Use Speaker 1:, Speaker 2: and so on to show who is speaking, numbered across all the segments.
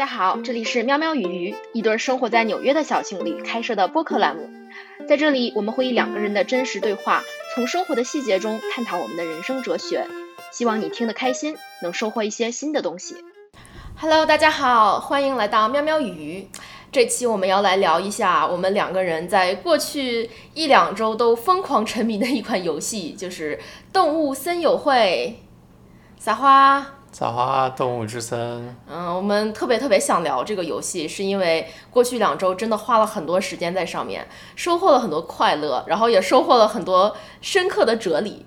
Speaker 1: 大家好，这里是喵喵与鱼，一对生活在纽约的小情侣开设的播客栏目。在这里，我们会以两个人的真实对话，从生活的细节中探讨我们的人生哲学。希望你听得开心，能收获一些新的东西。Hello，大家好，欢迎来到喵喵与鱼。这期我们要来聊一下我们两个人在过去一两周都疯狂沉迷的一款游戏，就是《动物森友会》。撒花，
Speaker 2: 早啊，动物之森。
Speaker 1: 嗯，我们特别特别想聊这个游戏，是因为过去两周真的花了很多时间在上面，收获了很多快乐，然后也收获了很多深刻的哲理。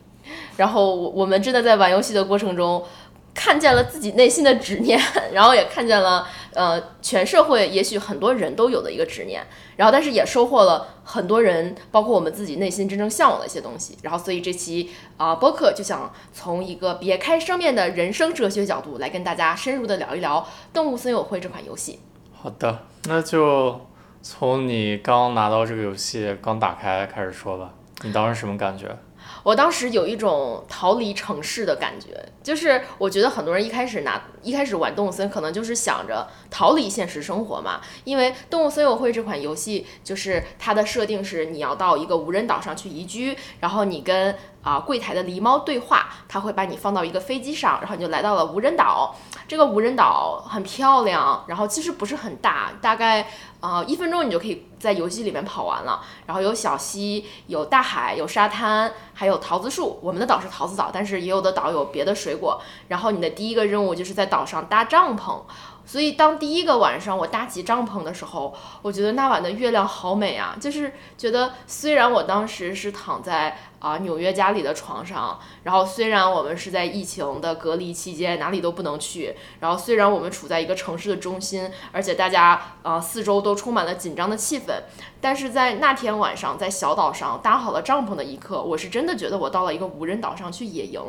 Speaker 1: 然后我我们真的在玩游戏的过程中。看见了自己内心的执念，然后也看见了，呃，全社会也许很多人都有的一个执念，然后但是也收获了很多人，包括我们自己内心真正向往的一些东西。然后所以这期啊播客就想从一个别开生面的人生哲学角度来跟大家深入的聊一聊《动物森友会》这款游戏。
Speaker 2: 好的，那就从你刚拿到这个游戏刚打开开始说吧，你当时什么感觉？
Speaker 1: 我当时有一种逃离城市的感觉，就是我觉得很多人一开始拿一开始玩动物森，可能就是想着逃离现实生活嘛。因为动物森友会这款游戏，就是它的设定是你要到一个无人岛上去移居，然后你跟啊柜台的狸猫对话，它会把你放到一个飞机上，然后你就来到了无人岛。这个无人岛很漂亮，然后其实不是很大，大概呃一分钟你就可以在游戏里面跑完了。然后有小溪，有大海，有沙滩，还有桃子树。我们的岛是桃子岛，但是也有的岛有别的水果。然后你的第一个任务就是在岛上搭帐篷。所以当第一个晚上我搭起帐篷的时候，我觉得那晚的月亮好美啊！就是觉得虽然我当时是躺在啊纽约家里的床上，然后虽然我们是在疫情的隔离期间哪里都不能去，然后虽然我们处在一个城市的中心，而且大家啊四周都充满了紧张的气氛，但是在那天晚上在小岛上搭好了帐篷的一刻，我是真的觉得我到了一个无人岛上去野营。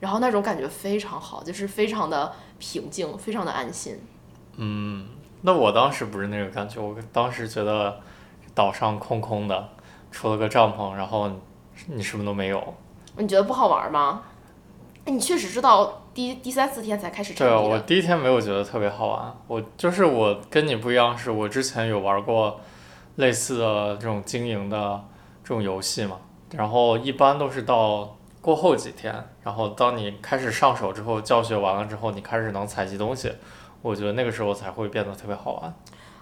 Speaker 1: 然后那种感觉非常好，就是非常的平静，非常的安心。
Speaker 2: 嗯，那我当时不是那个感觉，我当时觉得岛上空空的，除了个帐篷，然后你什么都没有。
Speaker 1: 你觉得不好玩吗？你确实知道第第三四天才开始。
Speaker 2: 对，我第一天没有觉得特别好玩。我就是我跟你不一样，是我之前有玩过类似的这种经营的这种游戏嘛，然后一般都是到。过后几天，然后当你开始上手之后，教学完了之后，你开始能采集东西，我觉得那个时候才会变得特别好玩。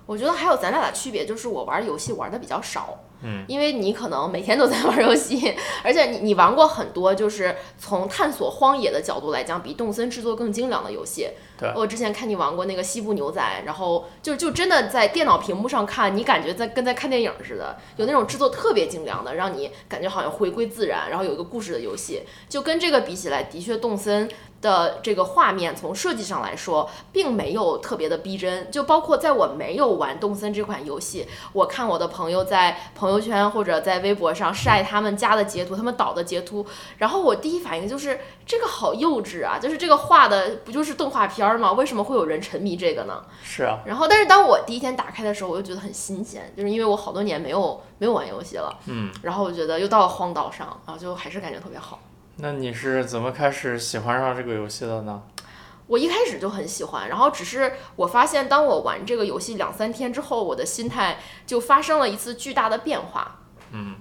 Speaker 1: 我觉得还有咱俩的区别，就是我玩游戏玩的比较少。
Speaker 2: 嗯，
Speaker 1: 因为你可能每天都在玩游戏，而且你你玩过很多，就是从探索荒野的角度来讲，比动森制作更精良的游戏。我之前看你玩过那个西部牛仔，然后就就真的在电脑屏幕上看，你感觉在跟在看电影似的，有那种制作特别精良的，让你感觉好像回归自然，然后有一个故事的游戏，就跟这个比起来，的确动森。的这个画面从设计上来说，并没有特别的逼真。就包括在我没有玩动森这款游戏，我看我的朋友在朋友圈或者在微博上晒他们家的截图，他们岛的截图，然后我第一反应就是这个好幼稚啊！就是这个画的不就是动画片吗？为什么会有人沉迷这个呢？
Speaker 2: 是啊。
Speaker 1: 然后，但是当我第一天打开的时候，我就觉得很新鲜，就是因为我好多年没有没有玩游戏了。
Speaker 2: 嗯。
Speaker 1: 然后我觉得又到了荒岛上，然后就还是感觉特别好。
Speaker 2: 那你是怎么开始喜欢上这个游戏的呢？
Speaker 1: 我一开始就很喜欢，然后只是我发现，当我玩这个游戏两三天之后，我的心态就发生了一次巨大的变化。
Speaker 2: 嗯，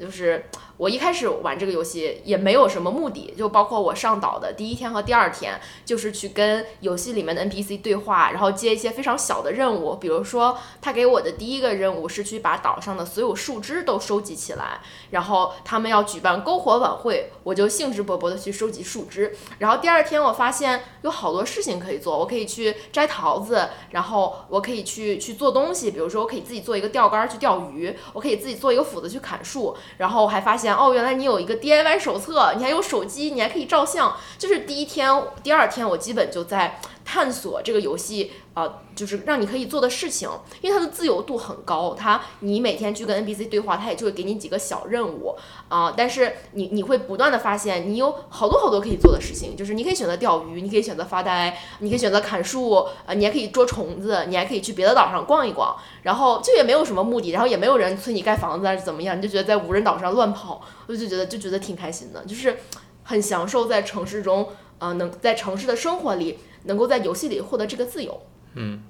Speaker 1: 就是。我一开始玩这个游戏也没有什么目的，就包括我上岛的第一天和第二天，就是去跟游戏里面的 NPC 对话，然后接一些非常小的任务。比如说，他给我的第一个任务是去把岛上的所有树枝都收集起来，然后他们要举办篝火晚会，我就兴致勃勃的去收集树枝。然后第二天我发现有好多事情可以做，我可以去摘桃子，然后我可以去去做东西，比如说我可以自己做一个钓竿去钓鱼，我可以自己做一个斧子去砍树，然后还发现。哦，原来你有一个 DIY 手册，你还有手机，你还可以照相。就是第一天、第二天，我基本就在探索这个游戏，呃，就是让你可以做的事情，因为它的自由度很高。它你每天去跟 NPC 对话，它也就会给你几个小任务啊。但是你你会不断的发现，你有好多好多可以做的事情，就是你可以选择钓鱼，你可以选择发呆，你可以选择砍树，呃，你还可以捉虫子，你还可以去别的岛上逛一逛。然后就也没有什么目的，然后也没有人催你盖房子还是怎么样，你就觉得在无人岛上乱跑。我就觉得就觉得挺开心的，就是很享受在城市中，呃，能在城市的生活里，能够在游戏里获得这个自由。
Speaker 2: 嗯，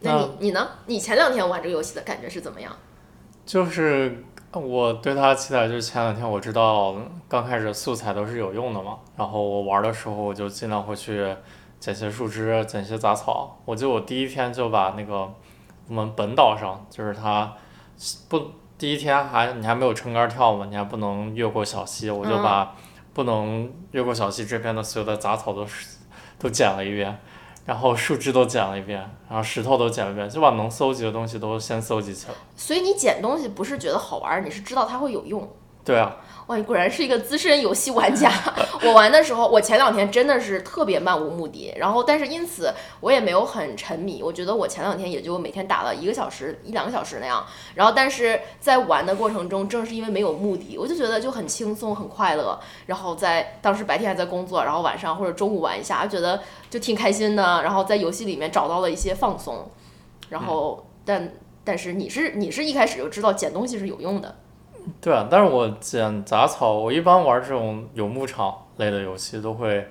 Speaker 1: 那你你呢？你前两天玩这个游戏的感觉是怎么样？
Speaker 2: 就是我对它期待，就是前两天我知道刚开始素材都是有用的嘛，然后我玩的时候我就尽量会去捡些树枝、捡些杂草。我记得我第一天就把那个我们本岛上，就是它不第一天还你还没有撑杆跳嘛，你还不能越过小溪，我就把不能越过小溪这边的所有的杂草都都捡了一遍。然后树枝都捡了一遍，然后石头都捡了一遍，就把能搜集的东西都先搜集起来。
Speaker 1: 所以你捡东西不是觉得好玩，你是知道它会有用。
Speaker 2: 对啊。
Speaker 1: 哇，你果然是一个资深游戏玩家。我玩的时候，我前两天真的是特别漫无目的，然后但是因此我也没有很沉迷。我觉得我前两天也就每天打了一个小时、一两个小时那样。然后但是在玩的过程中，正是因为没有目的，我就觉得就很轻松、很快乐。然后在当时白天还在工作，然后晚上或者中午玩一下，觉得就挺开心的。然后在游戏里面找到了一些放松。然后但但是你是你是一开始就知道捡东西是有用的。
Speaker 2: 对啊，但是我捡杂草，我一般玩这种有牧场类的游戏都会，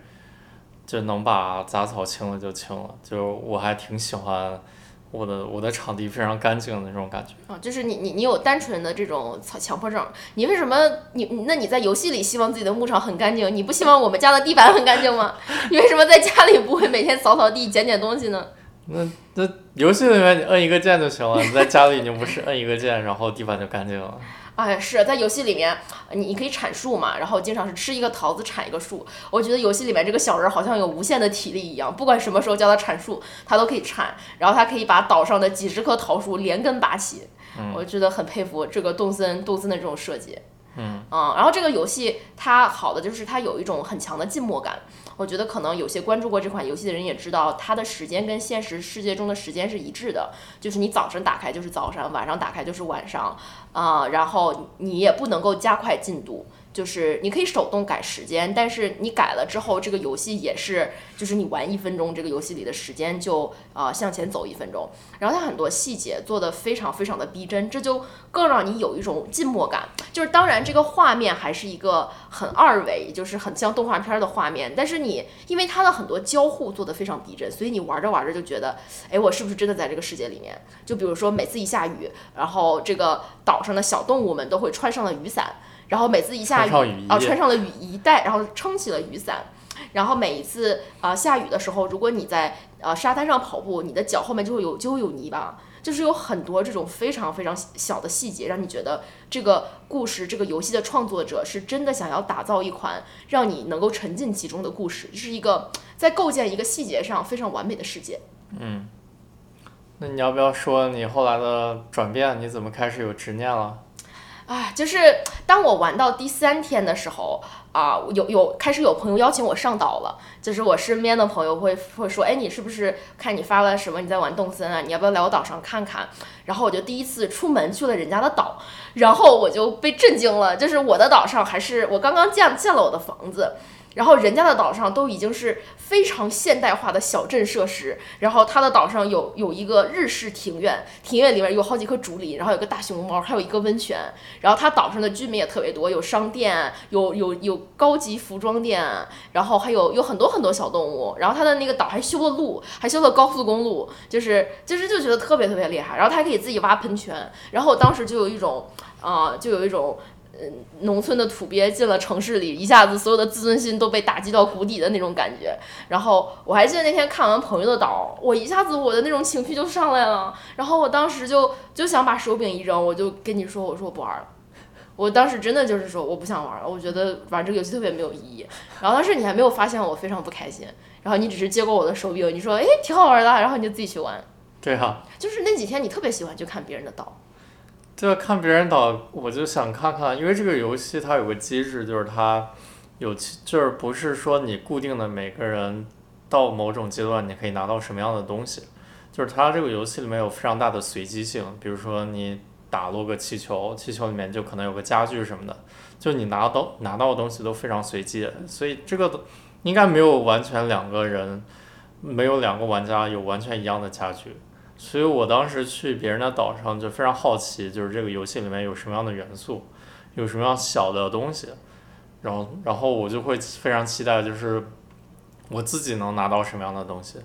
Speaker 2: 就能把杂草清了就清了，就我还挺喜欢我的我的场地非常干净的那种感觉。
Speaker 1: 啊，就是你你你有单纯的这种强强迫症，你为什么你那你在游戏里希望自己的牧场很干净，你不希望我们家的地板很干净吗？你为什么在家里不会每天扫扫地、捡捡东西呢？
Speaker 2: 那那游戏里面你摁一个键就行了，你在家里你不是摁一个键，然后地板就干净了。
Speaker 1: 哎，是在游戏里面，你你可以铲树嘛，然后经常是吃一个桃子铲一个树。我觉得游戏里面这个小人好像有无限的体力一样，不管什么时候叫他铲树，他都可以铲，然后他可以把岛上的几十棵桃树连根拔起。我觉得很佩服这个动森动森的这种设计。
Speaker 2: 嗯，
Speaker 1: 然后这个游戏它好的就是它有一种很强的静默感。我觉得可能有些关注过这款游戏的人也知道，它的时间跟现实世界中的时间是一致的，就是你早晨打开就是早上，晚上打开就是晚上，啊，然后你也不能够加快进度。就是你可以手动改时间，但是你改了之后，这个游戏也是，就是你玩一分钟，这个游戏里的时间就啊向前走一分钟。然后它很多细节做的非常非常的逼真，这就更让你有一种静默感。就是当然这个画面还是一个很二维，就是很像动画片的画面，但是你因为它的很多交互做的非常逼真，所以你玩着玩着就觉得，哎，我是不是真的在这个世界里面？就比如说每次一下雨，然后这个岛上的小动物们都会穿上了雨伞。然后每次一下雨啊，穿上了雨衣带，然后撑起了雨伞。然后每一次啊下雨的时候，如果你在呃沙滩上跑步，你的脚后面就会有就会有泥巴。就是有很多这种非常非常小的细节，让你觉得这个故事这个游戏的创作者是真的想要打造一款让你能够沉浸其中的故事，是一个 在构建一个细节上非常完美的世界。
Speaker 2: 嗯，那你要不要说你后来的转变？你怎么开始有执念了？
Speaker 1: 啊，就是当我玩到第三天的时候啊，有有开始有朋友邀请我上岛了。就是我身边的朋友会会说，哎，你是不是看你发了什么？你在玩动森啊？你要不要来我岛上看看？然后我就第一次出门去了人家的岛，然后我就被震惊了。就是我的岛上还是我刚刚建建了我的房子。然后人家的岛上都已经是非常现代化的小镇设施，然后他的岛上有有一个日式庭院，庭院里面有好几棵竹林，然后有个大熊猫，还有一个温泉。然后他岛上的居民也特别多，有商店，有有有高级服装店，然后还有有很多很多小动物。然后他的那个岛还修了路，还修了高速公路，就是就是就觉得特别特别厉害。然后他还可以自己挖喷泉。然后我当时就有一种啊，就有一种。嗯，农村的土鳖进了城市里，一下子所有的自尊心都被打击到谷底的那种感觉。然后我还记得那天看完朋友的岛，我一下子我的那种情绪就上来了。然后我当时就就想把手柄一扔，我就跟你说，我说我不玩了。我当时真的就是说我不想玩了，我觉得玩这个游戏特别没有意义。然后当时你还没有发现我非常不开心，然后你只是接过我的手柄，你说哎挺好玩的，然后你就自己去玩。
Speaker 2: 对啊，
Speaker 1: 就是那几天你特别喜欢去看别人的岛。
Speaker 2: 对，看别人岛，我就想看看，因为这个游戏它有个机制，就是它有，就是不是说你固定的每个人到某种阶段你可以拿到什么样的东西，就是它这个游戏里面有非常大的随机性，比如说你打落个气球，气球里面就可能有个家具什么的，就你拿到拿到的东西都非常随机，所以这个应该没有完全两个人，没有两个玩家有完全一样的家具。所以我当时去别人的岛上就非常好奇，就是这个游戏里面有什么样的元素，有什么样小的东西，然后然后我就会非常期待，就是我自己能拿到什么样的东西。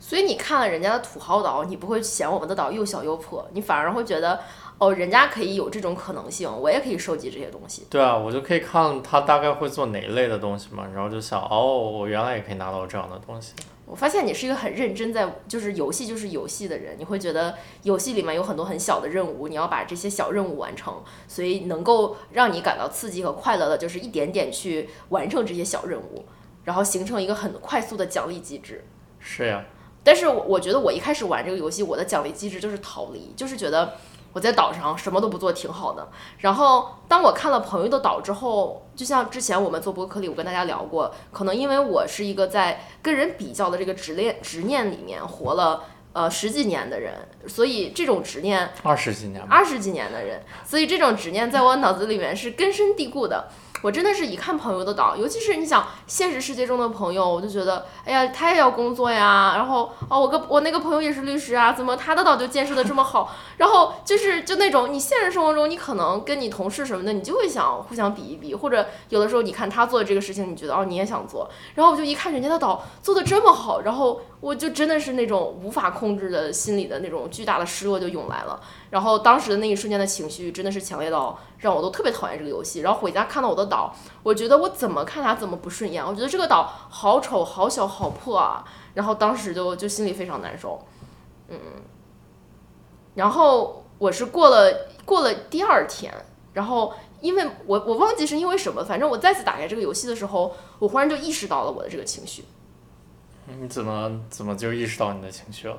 Speaker 1: 所以你看了人家的土豪岛，你不会嫌我们的岛又小又破，你反而会觉得，哦，人家可以有这种可能性，我也可以收集这些东西。
Speaker 2: 对啊，我就可以看他大概会做哪一类的东西嘛，然后就想，哦，我原来也可以拿到这样的东西。
Speaker 1: 我发现你是一个很认真在，就是游戏就是游戏的人，你会觉得游戏里面有很多很小的任务，你要把这些小任务完成，所以能够让你感到刺激和快乐的，就是一点点去完成这些小任务，然后形成一个很快速的奖励机制。
Speaker 2: 是呀，
Speaker 1: 但是我我觉得我一开始玩这个游戏，我的奖励机制就是逃离，就是觉得我在岛上什么都不做挺好的。然后当我看了朋友的岛之后，就像之前我们做博客里我跟大家聊过，可能因为我是一个在跟人比较的这个执念执念里面活了呃十几年的人，所以这种执念
Speaker 2: 二十几年。
Speaker 1: 二十几年的人，所以这种执念在我脑子里面是根深蒂固的。我真的是一看朋友的岛，尤其是你想现实世界中的朋友，我就觉得，哎呀，他也要工作呀。然后哦，我个我那个朋友也是律师啊，怎么他的岛就建设的这么好？然后就是就那种你现实生活中，你可能跟你同事什么的，你就会想互相比一比，或者有的时候你看他做的这个事情，你觉得哦你也想做。然后我就一看人家的岛做的这么好，然后我就真的是那种无法控制的心里的那种巨大的失落就涌来了。然后当时的那一瞬间的情绪真的是强烈到让我都特别讨厌这个游戏。然后回家看到我的岛，我觉得我怎么看它怎么不顺眼，我觉得这个岛好丑、好小、好破啊。然后当时就就心里非常难受，嗯。然后我是过了过了第二天，然后因为我我忘记是因为什么，反正我再次打开这个游戏的时候，我忽然就意识到了我的这个情绪。
Speaker 2: 你怎么怎么就意识到你的情绪了？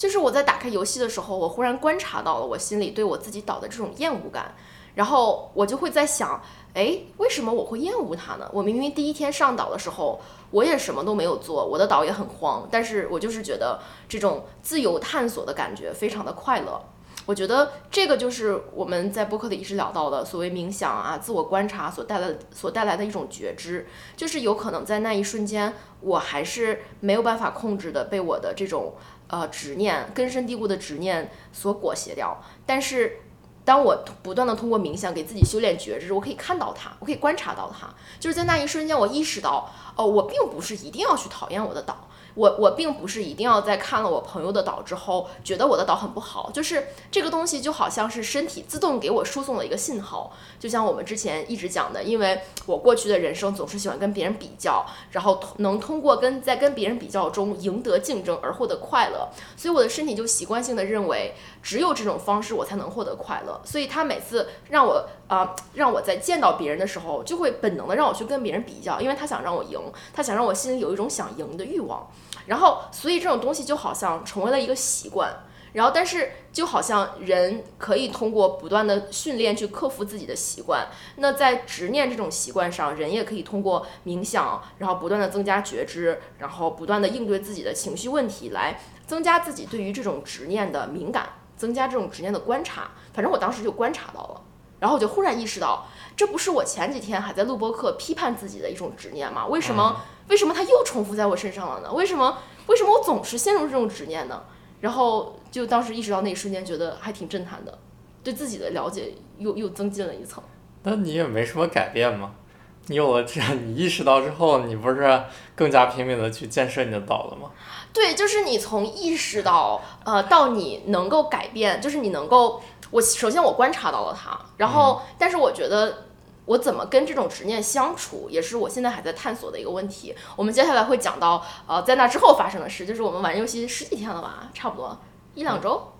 Speaker 1: 就是我在打开游戏的时候，我忽然观察到了我心里对我自己岛的这种厌恶感，然后我就会在想，哎，为什么我会厌恶它呢？我明明第一天上岛的时候，我也什么都没有做，我的岛也很荒，但是我就是觉得这种自由探索的感觉非常的快乐。我觉得这个就是我们在播客里一直聊到的所谓冥想啊、自我观察所带来所带来的一种觉知，就是有可能在那一瞬间，我还是没有办法控制的被我的这种。呃，执念根深蒂固的执念所裹挟掉。但是，当我不断的通过冥想给自己修炼觉知，我可以看到它，我可以观察到它。就是在那一瞬间，我意识到，哦，我并不是一定要去讨厌我的岛。我我并不是一定要在看了我朋友的岛之后，觉得我的岛很不好，就是这个东西就好像是身体自动给我输送了一个信号，就像我们之前一直讲的，因为我过去的人生总是喜欢跟别人比较，然后能通过跟在跟别人比较中赢得竞争而获得快乐，所以我的身体就习惯性的认为只有这种方式我才能获得快乐，所以他每次让我啊让我在见到别人的时候，就会本能的让我去跟别人比较，因为他想让我赢，他想让我心里有一种想赢的欲望。然后，所以这种东西就好像成为了一个习惯。然后，但是就好像人可以通过不断的训练去克服自己的习惯。那在执念这种习惯上，人也可以通过冥想，然后不断的增加觉知，然后不断的应对自己的情绪问题，来增加自己对于这种执念的敏感，增加这种执念的观察。反正我当时就观察到了，然后我就忽然意识到，这不是我前几天还在录播课批判自己的一种执念吗？为什么？为什么它又重复在我身上了呢？为什么？为什么我总是陷入这种执念呢？然后就当时意识到那一瞬间，觉得还挺震撼的，对自己的了解又又增进了一层。
Speaker 2: 那你也没什么改变吗？你有了这样，你意识到之后，你不是更加拼命的去建设你的岛了吗？
Speaker 1: 对，就是你从意识到呃到你能够改变，就是你能够，我首先我观察到了它，然后但是我觉得。我怎么跟这种执念相处，也是我现在还在探索的一个问题。我们接下来会讲到，呃，在那之后发生的事，就是我们玩游戏十几天了吧，差不多一两周，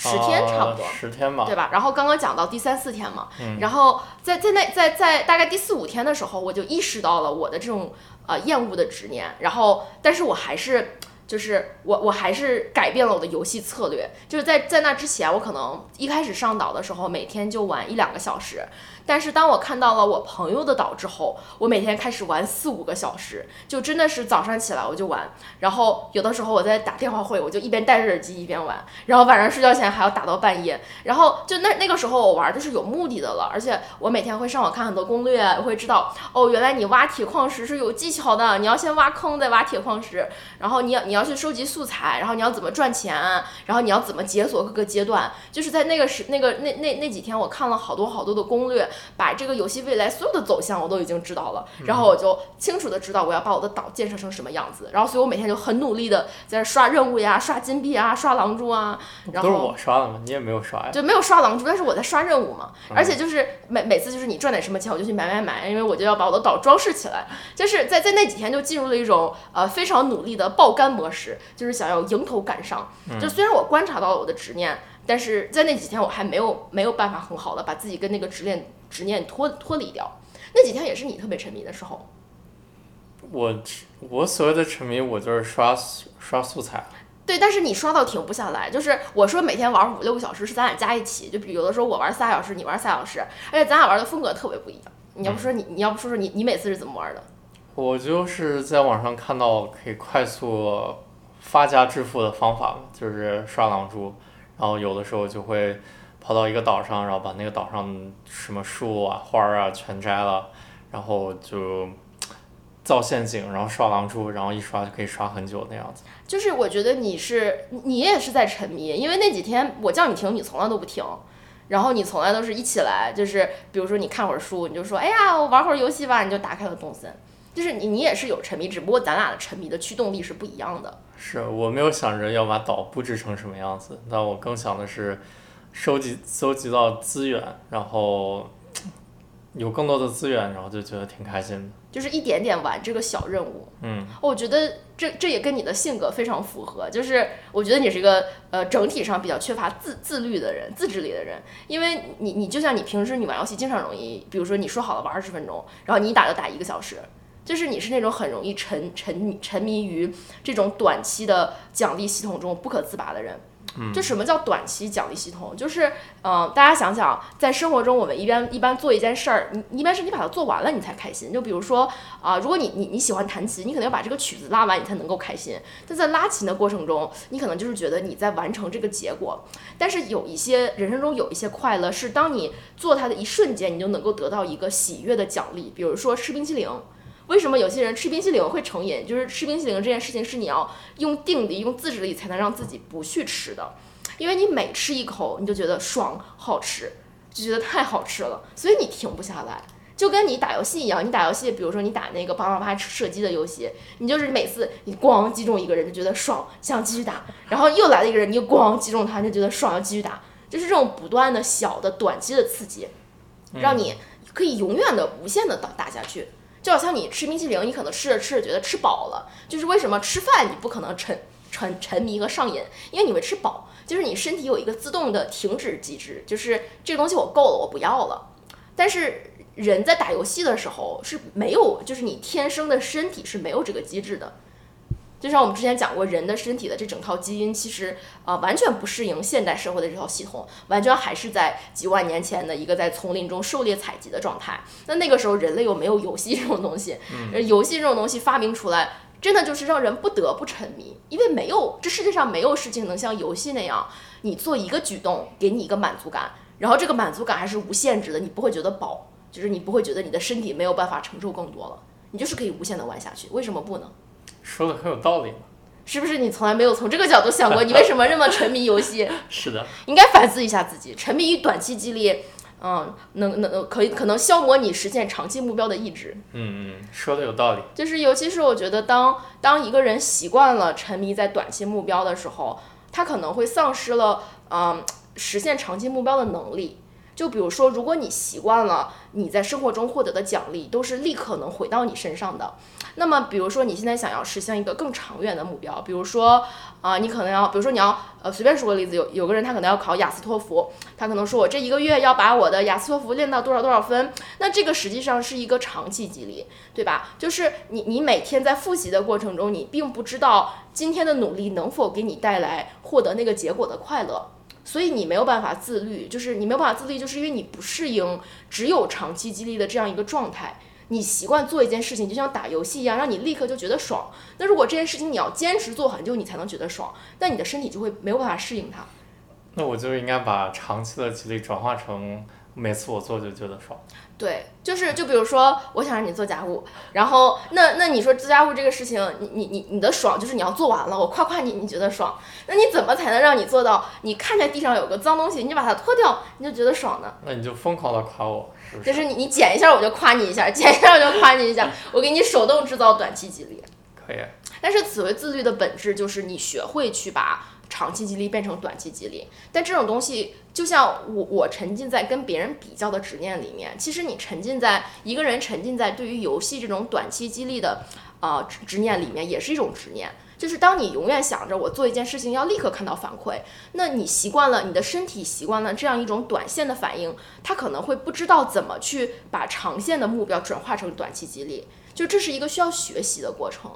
Speaker 1: 十天差不多，
Speaker 2: 十天吧，
Speaker 1: 对吧？然后刚刚讲到第三四天嘛，然后在在那在在大概第四五天的时候，我就意识到了我的这种呃厌恶的执念，然后但是我还是。就是我，我还是改变了我的游戏策略。就是在在那之前，我可能一开始上岛的时候，每天就玩一两个小时。但是当我看到了我朋友的岛之后，我每天开始玩四五个小时，就真的是早上起来我就玩。然后有的时候我在打电话会，我就一边戴着耳机一边玩。然后晚上睡觉前还要打到半夜。然后就那那个时候我玩就是有目的的了，而且我每天会上网看很多攻略，我会知道哦，原来你挖铁矿石是有技巧的，你要先挖坑再挖铁矿石，然后你要你。要去收集素材，然后你要怎么赚钱，然后你要怎么解锁各个阶段，就是在那个时那个那那那几天，我看了好多好多的攻略，把这个游戏未来所有的走向我都已经知道了，然后我就清楚的知道我要把我的岛建设成什么样子，然后所以我每天就很努力的在这刷任务呀、刷金币啊、刷狼蛛啊，然后
Speaker 2: 都是我刷的嘛，你也没有刷呀。
Speaker 1: 就没有刷狼蛛，但是我在刷任务嘛，
Speaker 2: 嗯。
Speaker 1: 而且就是每每次就是你赚点什么钱，我就去买买买，因为我就要把我的岛装饰起来，就是在在那几天就进入了一种呃非常努力的爆肝模式，就是想要迎头赶上。就虽然我观察到了我的执念，但是在那几天我还没有没有办法很好的把自己跟那个执念执念脱脱离掉。那几天也是你特别沉迷的时候，
Speaker 2: 我我所谓的沉迷，我就是刷刷素材。
Speaker 1: 对，但是你刷到停不下来。就是我说每天玩五六个小时是咱俩加一起，就比如有的时候我玩仨小时，你玩仨小时，而且咱俩玩的风格特别不一样。你要不说你，你要不说说你，你每次是怎么玩的？
Speaker 2: 我就是在网上看到可以快速发家致富的方法嘛，就是刷狼珠，然后有的时候就会跑到一个岛上，然后把那个岛上什么树啊、花儿啊全摘了，然后就造陷阱，然后刷狼蛛，然后一刷就可以刷很久那样子。
Speaker 1: 就是我觉得你是你也是在沉迷，因为那几天我叫你停，你从来都不停。然后你从来都是一起来，就是比如说你看会儿书，你就说哎呀我玩会儿游戏吧，你就打开了动森。就是你你也是有沉迷，只不过咱俩的沉迷的驱动力是不一样的。
Speaker 2: 是我没有想着要把岛布置成什么样子，但我更想的是收集搜集到资源，然后有更多的资源，然后就觉得挺开心的。
Speaker 1: 就是一点点玩这个小任务，
Speaker 2: 嗯，
Speaker 1: 我觉得这这也跟你的性格非常符合。就是我觉得你是一个呃整体上比较缺乏自自律的人、自制力的人，因为你你就像你平时你玩游戏经常容易，比如说你说好了玩二十分钟，然后你一打就打一个小时，就是你是那种很容易沉沉迷沉迷于这种短期的奖励系统中不可自拔的人。就什么叫短期奖励系统？就是，嗯、大家想想，在生活中我们一般一般做一件事儿，你一般是你把它做完了你才开心。就比如说，啊、如果你你你喜欢弹琴，你可能要把这个曲子拉完，你才能够开心。但在拉琴的过程中，你可能就是觉得你在完成这个结果。但是有一些人生中有一些快乐，是当你做它的一瞬间，你就能够得到一个喜悦的奖励。比如说吃冰淇淋。为什么有些人吃冰淇淋会成瘾？就是吃冰淇淋这件事情是你要用定力、用自制力才能让自己不去吃的，因为你每吃一口你就觉得爽、好吃，就觉得太好吃了，所以你停不下来。就跟你打游戏一样，你打游戏，比如说你打那个啪啪啪射击的游戏，你就是每次你咣击中一个人就觉得爽，想继续打，然后又来了一个人，你又咣击中他，就觉得爽，要继续打，就是这种不断的小的短期的刺激，让你可以永远的无限的打打下去。就好像你吃冰淇淋，你可能吃着吃着觉得吃饱了，就是为什么吃饭你不可能沉沉沉迷和上瘾，因为你会吃饱，就是你身体有一个自动的停止机制，就是这个东西我够了，我不要了。但是人在打游戏的时候是没有，就是你天生的身体是没有这个机制的。就像我们之前讲过，人的身体的这整套基因其实啊、呃完全不适应现代社会的这套系统，完全还是在几万年前的一个在丛林中狩猎采集的状态。那那个时候人类又没有游戏这种东西，呃游戏这种东西发明出来，真的就是让人不得不沉迷，因为没有这世界上没有事情能像游戏那样，你做一个举动给你一个满足感，然后这个满足感还是无限制的，你不会觉得饱，就是你不会觉得你的身体没有办法承受更多了，你就是可以无限的玩下去，为什么不呢？
Speaker 2: 说的很有道理嘛。
Speaker 1: 是不是你从来没有从这个角度想过，你为什么这么沉迷游戏？
Speaker 2: 是的，
Speaker 1: 应该反思一下自己，沉迷于短期激励，嗯，能能可以可能消磨你实现长期目标的意志。
Speaker 2: 嗯嗯，说的有道理。
Speaker 1: 就是尤其是我觉得当当一个人习惯了沉迷在短期目标的时候，他可能会丧失了嗯实现长期目标的能力。就比如说，如果你习惯了你在生活中获得的奖励都是立刻能回到你身上的，那么比如说你现在想要实现一个更长远的目标，比如说啊、你可能要，比如说你要呃随便说个例子，有有个人他可能要考雅思托福，他可能说我这一个月要把我的雅思托福练到多少多少分，那这个实际上是一个长期激励，对吧？就是你你每天在复习的过程中，你并不知道今天的努力能否给你带来获得那个结果的快乐。所以你没有办法自律，就是你没有办法自律，就是因为你不适应只有长期激励的这样一个状态。你习惯做一件事情，就像打游戏一样，让你立刻就觉得爽。那如果这件事情你要坚持做很久，你才能觉得爽，那你的身体就会没有办法适应它。
Speaker 2: 那我就应该把长期的激励转化成每次我做就觉得爽。
Speaker 1: 对，就是就比如说，我想让你做家务，然后那那你说做家务这个事情，你你你你的爽就是你要做完了，我夸夸你，你觉得爽。那你怎么才能让你做到？你看见地上有个脏东西，你就把它脱掉，你就觉得爽呢？
Speaker 2: 那你就疯狂的夸我，是不？
Speaker 1: 就是是你你剪一下我就夸你一下，剪一下我就夸你一下，我给你手动制造短期激励。
Speaker 2: 可以。
Speaker 1: 但是此为自律的本质就是你学会去把长期激励变成短期激励。但这种东西就像我我沉浸在跟别人比较的执念里面，其实你沉浸在一个人沉浸在对于游戏这种短期激励的呃执执念里面，也是一种执念。就是当你永远想着我做一件事情要立刻看到反馈，那你习惯了，你的身体习惯了这样一种短线的反应，它可能会不知道怎么去把长线的目标转化成短期激励。就这是一个需要学习的过程。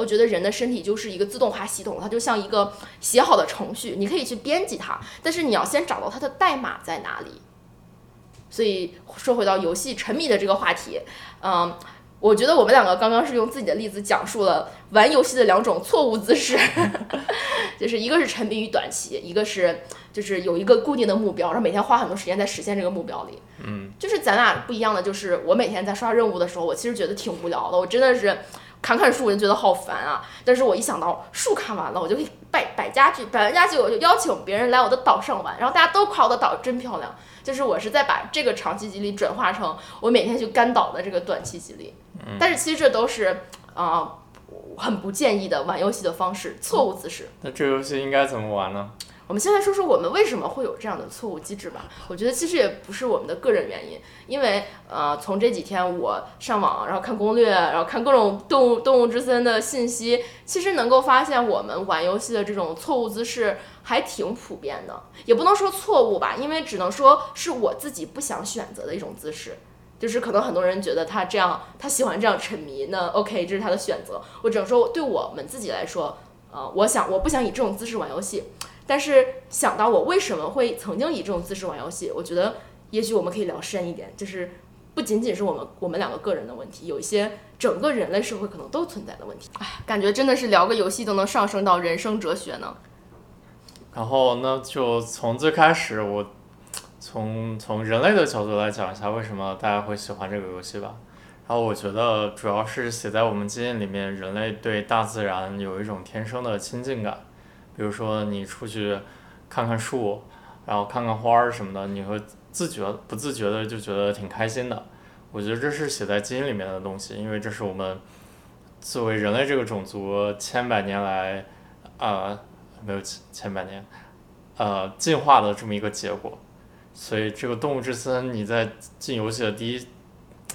Speaker 1: 我觉得人的身体就是一个自动化系统，它就像一个写好的程序，你可以去编辑它，但是你要先找到它的代码在哪里。所以说回到游戏沉迷的这个话题，嗯，我觉得我们两个刚刚是用自己的例子讲述了玩游戏的两种错误姿势，就是一个是沉迷于短期，一个是就是有一个固定的目标，然后每天花很多时间在实现这个目标里。
Speaker 2: 嗯，
Speaker 1: 就是咱俩不一样的，就是我每天在刷任务的时候，我其实觉得挺无聊的，我真的是。砍砍树我就觉得好烦啊！但是我一想到树砍完了，我就可以摆摆家具，摆完家具我就邀请别人来我的岛上玩，然后大家都夸我的岛真漂亮。就是我是在把这个长期激励转化成我每天去干岛的这个短期激励。但是其实这都是啊、很不建议的玩游戏的方式，错误姿势。
Speaker 2: 那这个游戏应该怎么玩呢？
Speaker 1: 我们先来说说我们为什么会有这样的错误机制吧。我觉得其实也不是我们的个人原因，因为呃，从这几天我上网，然后看攻略，然后看各种动物动物之森的信息，其实能够发现我们玩游戏的这种错误姿势还挺普遍的。也不能说错误吧，因为只能说是我自己不想选择的一种姿势。就是可能很多人觉得他这样，他喜欢这样沉迷，那 OK，这是他的选择。我只能说，对我们自己来说，呃，我想我不想以这种姿势玩游戏。但是想到我为什么会曾经以这种姿势玩游戏，我觉得也许我们可以聊深一点，就是不仅仅是我们我们两个个人的问题，有一些整个人类社会可能都存在的问题。哎，感觉真的是聊个游戏都能上升到人生哲学呢。
Speaker 2: 然后那就从最开始，我从从人类的角度来讲一下为什么大家会喜欢这个游戏吧。然后我觉得主要是写在我们基因里面，人类对大自然有一种天生的亲近感。比如说你出去看看树，然后看看花儿什么的，你会自觉不自觉的就觉得挺开心的。我觉得这是写在基因里面的东西，因为这是我们作为人类这个种族千百年来，呃，没有千千百年，呃，进化的这么一个结果。所以这个动物之森，你在进游戏的第一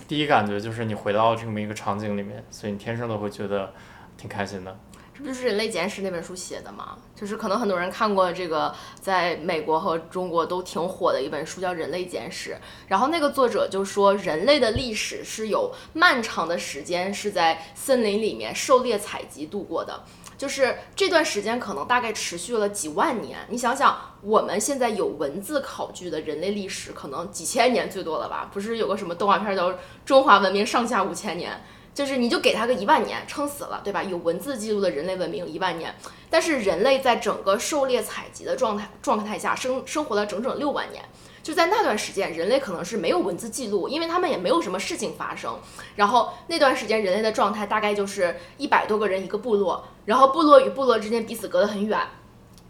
Speaker 2: 第一感觉就是你回到这么一个场景里面，所以你天生的会觉得挺开心的。
Speaker 1: 这不就是《人类简史》那本书写的吗？就是可能很多人看过这个，在美国和中国都挺火的一本书，叫《人类简史》。然后那个作者就说，人类的历史是有漫长的时间是在森林里面狩猎采集度过的，就是这段时间可能大概持续了几万年。你想想，我们现在有文字考据的人类历史，可能几千年最多了吧？不是有个什么动画片叫《中华文明上下五千年》？就是你就给他个一万年，撑死了，对吧？有文字记录的人类文明一万年，但是人类在整个狩猎采集的状态状态下生生活了整整六万年。就在那段时间，人类可能是没有文字记录，因为他们也没有什么事情发生。然后那段时间，人类的状态大概就是一百多个人一个部落，然后部落与部落之间彼此隔得很远。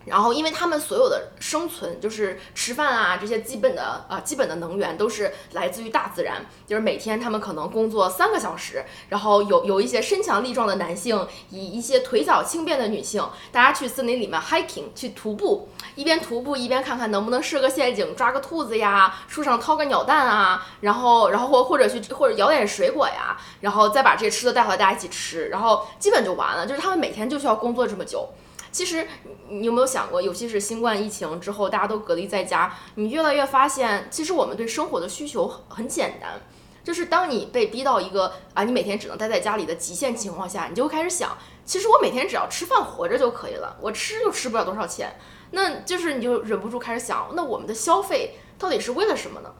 Speaker 1: 然后，因为他们所有的生存，就是吃饭啊这些基本的啊、呃、基本的能源都是来自于大自然，就是每天他们可能工作三个小时，然后有有一些身强力壮的男性，以一些腿脚轻便的女性，大家去森林里面 hiking 去徒步，一边徒步一边看看能不能设个陷阱抓个兔子呀，树上掏个鸟蛋啊，然后然后或或者去或者咬点水果呀，然后再把这些吃的带回来大家一起吃，然后基本就完了，就是他们每天就需要工作这么久。其实你有没有想过，尤其是新冠疫情之后，大家都隔离在家，你越来越发现，其实我们对生活的需求很简单，就是当你被逼到一个啊，你每天只能待在家里的极限情况下，你就会开始想，其实我每天只要吃饭活着就可以了，我吃又吃不了多少钱，那就是你就忍不住开始想，那我们的消费到底是为了什么呢？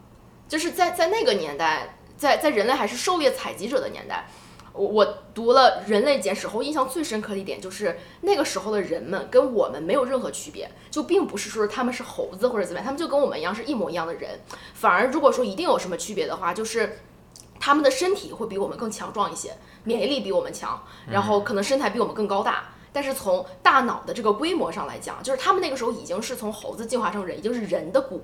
Speaker 1: 就是在在那个年代，在在人类还是狩猎采集者的年代。我我读了《人类简史》后，印象最深刻的一点就是那个时候的人们跟我们没有任何区别，就并不是说他们是猴子或者怎么样，他们就跟我们一样是一模一样的人。反而如果说一定有什么区别的话，就是他们的身体会比我们更强壮一些，免疫力比我们强，然后可能身材比我们更高大。但是从大脑的这个规模上来讲，就是他们那个时候已经是从猴子进化成人，已经是人的骨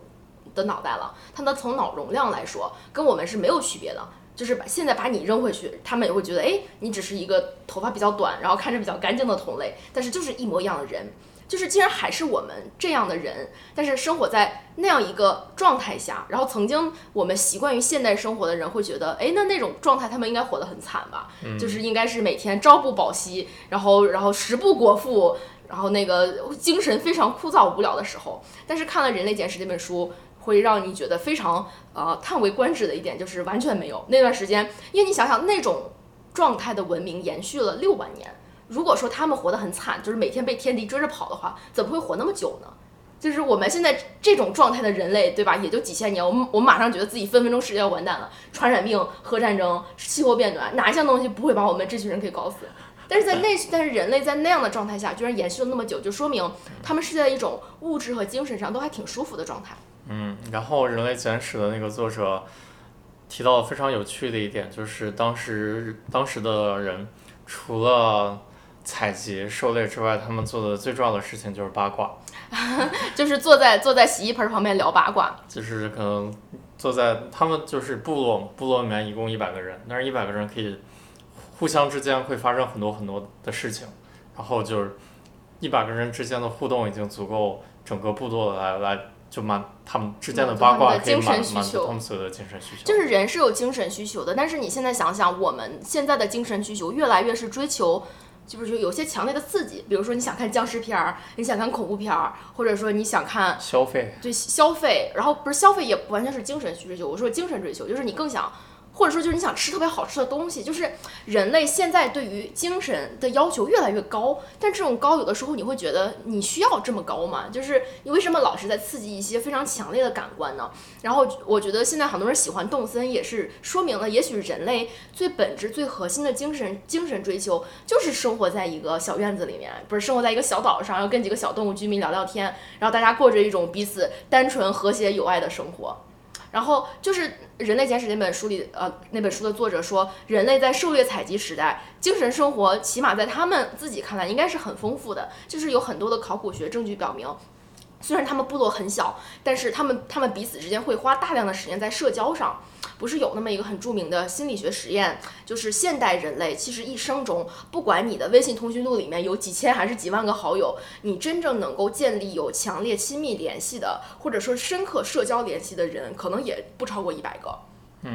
Speaker 1: 的脑袋了。他们从脑容量来说，跟我们是没有区别的。就是把现在把你扔回去，他们也会觉得，哎，你只是一个头发比较短，然后看着比较干净的同类，但是就是一模一样的人，就是既然还是我们这样的人，但是生活在那样一个状态下，然后曾经我们习惯于现代生活的人会觉得，哎，那那种状态他们应该活得很惨吧？嗯就是应该是每天朝不保夕，然后然后食不果腹，然后那个精神非常枯燥无聊的时候。但是看了《人类简史》这本书。会让你觉得非常呃叹为观止的一点就是完全没有那段时间，因为你想想那种状态的文明延续了六万年，如果说他们活得很惨，就是每天被天敌追着跑的话，怎么会活那么久呢？就是我们现在这种状态的人类，对吧？也就几千年，我们我们马上觉得自己分分钟世界要完蛋了，传染病、核战争、气候变暖，哪一项东西不会把我们这群人给搞死？但是在那但是人类在那样的状态下居然延续了那么久，就说明他们是在一种物质和精神上都还挺舒服的状态。
Speaker 2: 嗯，然后《人类简史》的那个作者提到非常有趣的一点，就是当时当时的人除了采集狩猎之外，他们做的最重要的事情就是八卦，
Speaker 1: 就是坐在坐在洗衣盆旁边聊八卦，
Speaker 2: 就是可能坐在他们就是部落，部落里面一共一百个人，但是一百个人可以互相之间会发生很多很多的事情，然后就是一百个人之间的互动已经足够整个部落来来。就满他们之间的八卦可以满满足他们所有的精神需求。
Speaker 1: 就是人是有精神需求的，但是你现在想想，我们现在的精神需求越来越是追求，就是有些强烈的刺激，比如说你想看僵尸片儿，你想看恐怖片儿，或者说你想看
Speaker 2: 消费，
Speaker 1: 对消费，然后不是消费也不完全是精神需求，我说精神追求，就是你更想。或者说，就是你想吃特别好吃的东西，就是人类现在对于精神的要求越来越高。但这种高，有的时候你会觉得你需要这么高吗？就是你为什么老是在刺激一些非常强烈的感官呢？然后我觉得现在很多人喜欢动森，也是说明了，也许人类最本质、最核心的精神精神追求，就是生活在一个小院子里面，不是生活在一个小岛上，要跟几个小动物居民聊聊天，然后大家过着一种彼此单纯、和谐、有爱的生活。然后就是《人类简史》那本书里，呃，那本书的作者说，人类在狩猎采集时代，精神生活起码在他们自己看来应该是很丰富的，就是有很多的考古学证据表明。虽然他们部落很小，但是他们他们彼此之间会花大量的时间在社交上。不是有那么一个很著名的心理学实验，就是现代人类其实一生中，不管你的微信通讯录里面有几千还是几万个好友，你真正能够建立有强烈亲密联系的，或者说深刻社交联系的人，可能也不超过一百个。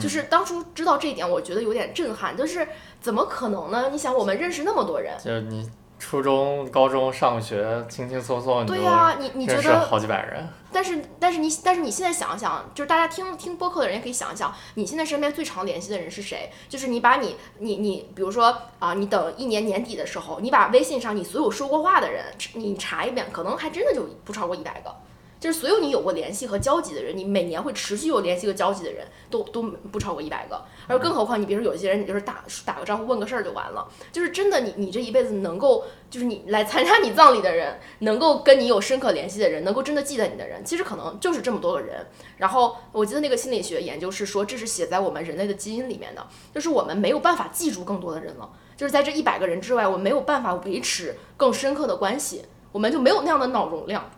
Speaker 1: 就是当初知道这一点，我觉得有点震撼，就是怎么可能呢？你想，我们认识那么多人，
Speaker 2: 就是你。初中、高中上学，轻轻松松
Speaker 1: 对呀，你你觉得
Speaker 2: 好几百人？
Speaker 1: 但是但是你但是你现在想想，就是大家听听播客的人也可以想一想，你现在身边最常联系的人是谁？就是你把你你你，比如说啊，你等一年年底的时候，你把微信上你所有说过话的人，你查一遍，可能还真的就不超过一百个。就是所有你有过联系和交集的人，你每年会持续有联系和交集的人，都都不超过一百个。而更何况你，比如说有些人，你就是打打个招呼问个事儿就完了。就是真的，你你这一辈子能够，就是你来参加你葬礼的人，能够跟你有深刻联系的人，能够真的记得你的人，其实可能就是这么多个人。然后我记得那个心理学研究是说，这是写在我们人类的基因里面的，就是我们没有办法记住更多的人了。就是在这一百个人之外，我没有办法维持更深刻的关系，我们就没有那样的脑容量。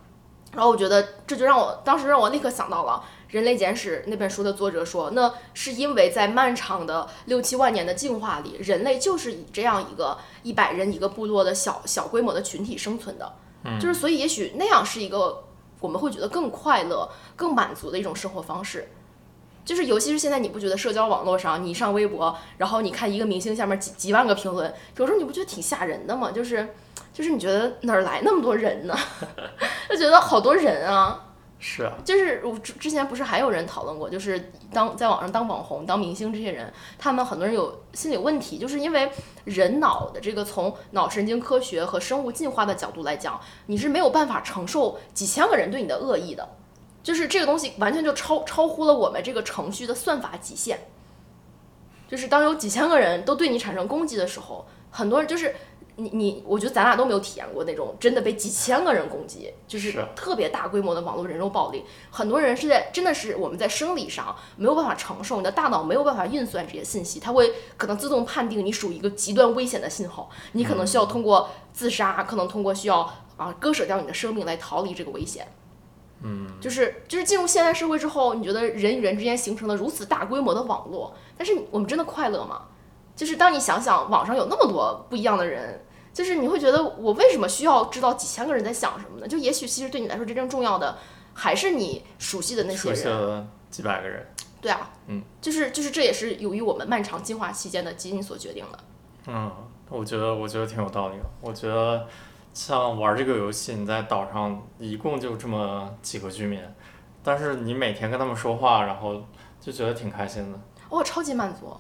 Speaker 1: 然后我觉得这就让我当时让我立刻想到了《人类简史》那本书的作者说，那是因为在漫长的六七万年的进化里，人类就是以这样一个一百人一个部落的小小规模的群体生存的，就是所以也许那样是一个我们会觉得更快乐、更满足的一种生活方式。就是尤其是现在，你不觉得社交网络上你上微博，然后你看一个明星下面几几万个评论，有时候你不觉得挺吓人的吗？就是。就是你觉得哪儿来那么多人呢？就觉得好多人啊。
Speaker 2: 是啊。
Speaker 1: 就是我之之前不是还有人讨论过，就是当在网上当网红、当明星这些人，他们很多人有心理问题，就是因为人脑的这个从脑神经科学和生物进化的角度来讲，你是没有办法承受几千个人对你的恶意的，就是这个东西完全就超超乎了我们这个程序的算法极限。就是当有几千个人都对你产生攻击的时候，很多人就是你你，我觉得咱俩都没有体验过那种真的被几千个人攻击，就是
Speaker 2: 是
Speaker 1: 特别大规模的网络人肉暴力。很多人是在真的是我们在生理上没有办法承受，你的大脑没有办法运算这些信息，它会可能自动判定你属于一个极端危险的信号，你可能需要通过自杀，可能通过需要啊割舍掉你的生命来逃离这个危险。
Speaker 2: 嗯，
Speaker 1: 就是就是进入现代社会之后，你觉得人与人之间形成了如此大规模的网络，但是我们真的快乐吗？就是当你想想网上有那么多不一样的人，就是你会觉得我为什么需要知道几千个人在想什么呢？就也许其实对你来说真正重要的还是你熟悉的那些
Speaker 2: 熟悉
Speaker 1: 人。
Speaker 2: 了几百个人，
Speaker 1: 对啊，
Speaker 2: 嗯，
Speaker 1: 就是就是这也是由于我们漫长进化期间的基因所决定的。
Speaker 2: 嗯，我觉得我觉得挺有道理的。我觉得像玩这个游戏，你在岛上一共就这么几个居民，但是你每天跟他们说话，然后就觉得挺开心的。
Speaker 1: 哦，超级满足。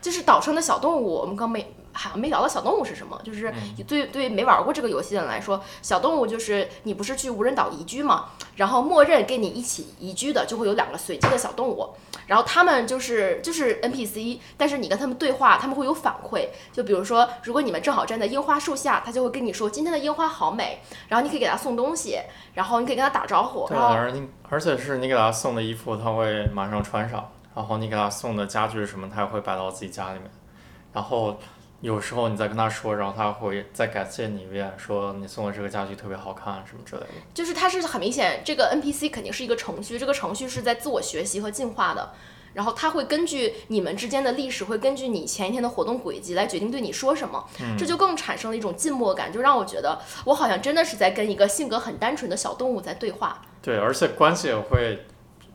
Speaker 1: 就是岛上的小动物，我们刚没还没聊到小动物是什么。就是对对没玩过这个游戏的人来说，小动物就是你不是去无人岛移居嘛，然后默认跟你一起移居的就会有两个随机的小动物，然后他们就是就是 NPC，但是你跟他们对话，他们会有反馈。就比如说，如果你们正好站在樱花树下，他就会跟你说今天的樱花好美，然后你可以给他送东西，然后你可以跟他打招呼，
Speaker 2: 对，
Speaker 1: 然后
Speaker 2: 而你而且是你给他送的衣服，他会马上穿上，然后你给他送的家具什么，他也会摆到自己家里面。然后有时候你再跟他说，然后他会再感谢你一遍，说你送的这个家具特别好看什么之类的。
Speaker 1: 就是它是很明显，这个 NPC 肯定是一个程序，这个程序是在自我学习和进化的。然后它会根据你们之间的历史，会根据你前一天的活动轨迹来决定对你说什么，这就更产生了一种静默感，就让我觉得我好像真的是在跟一个性格很单纯的小动物在对话。
Speaker 2: 对，而且关系也会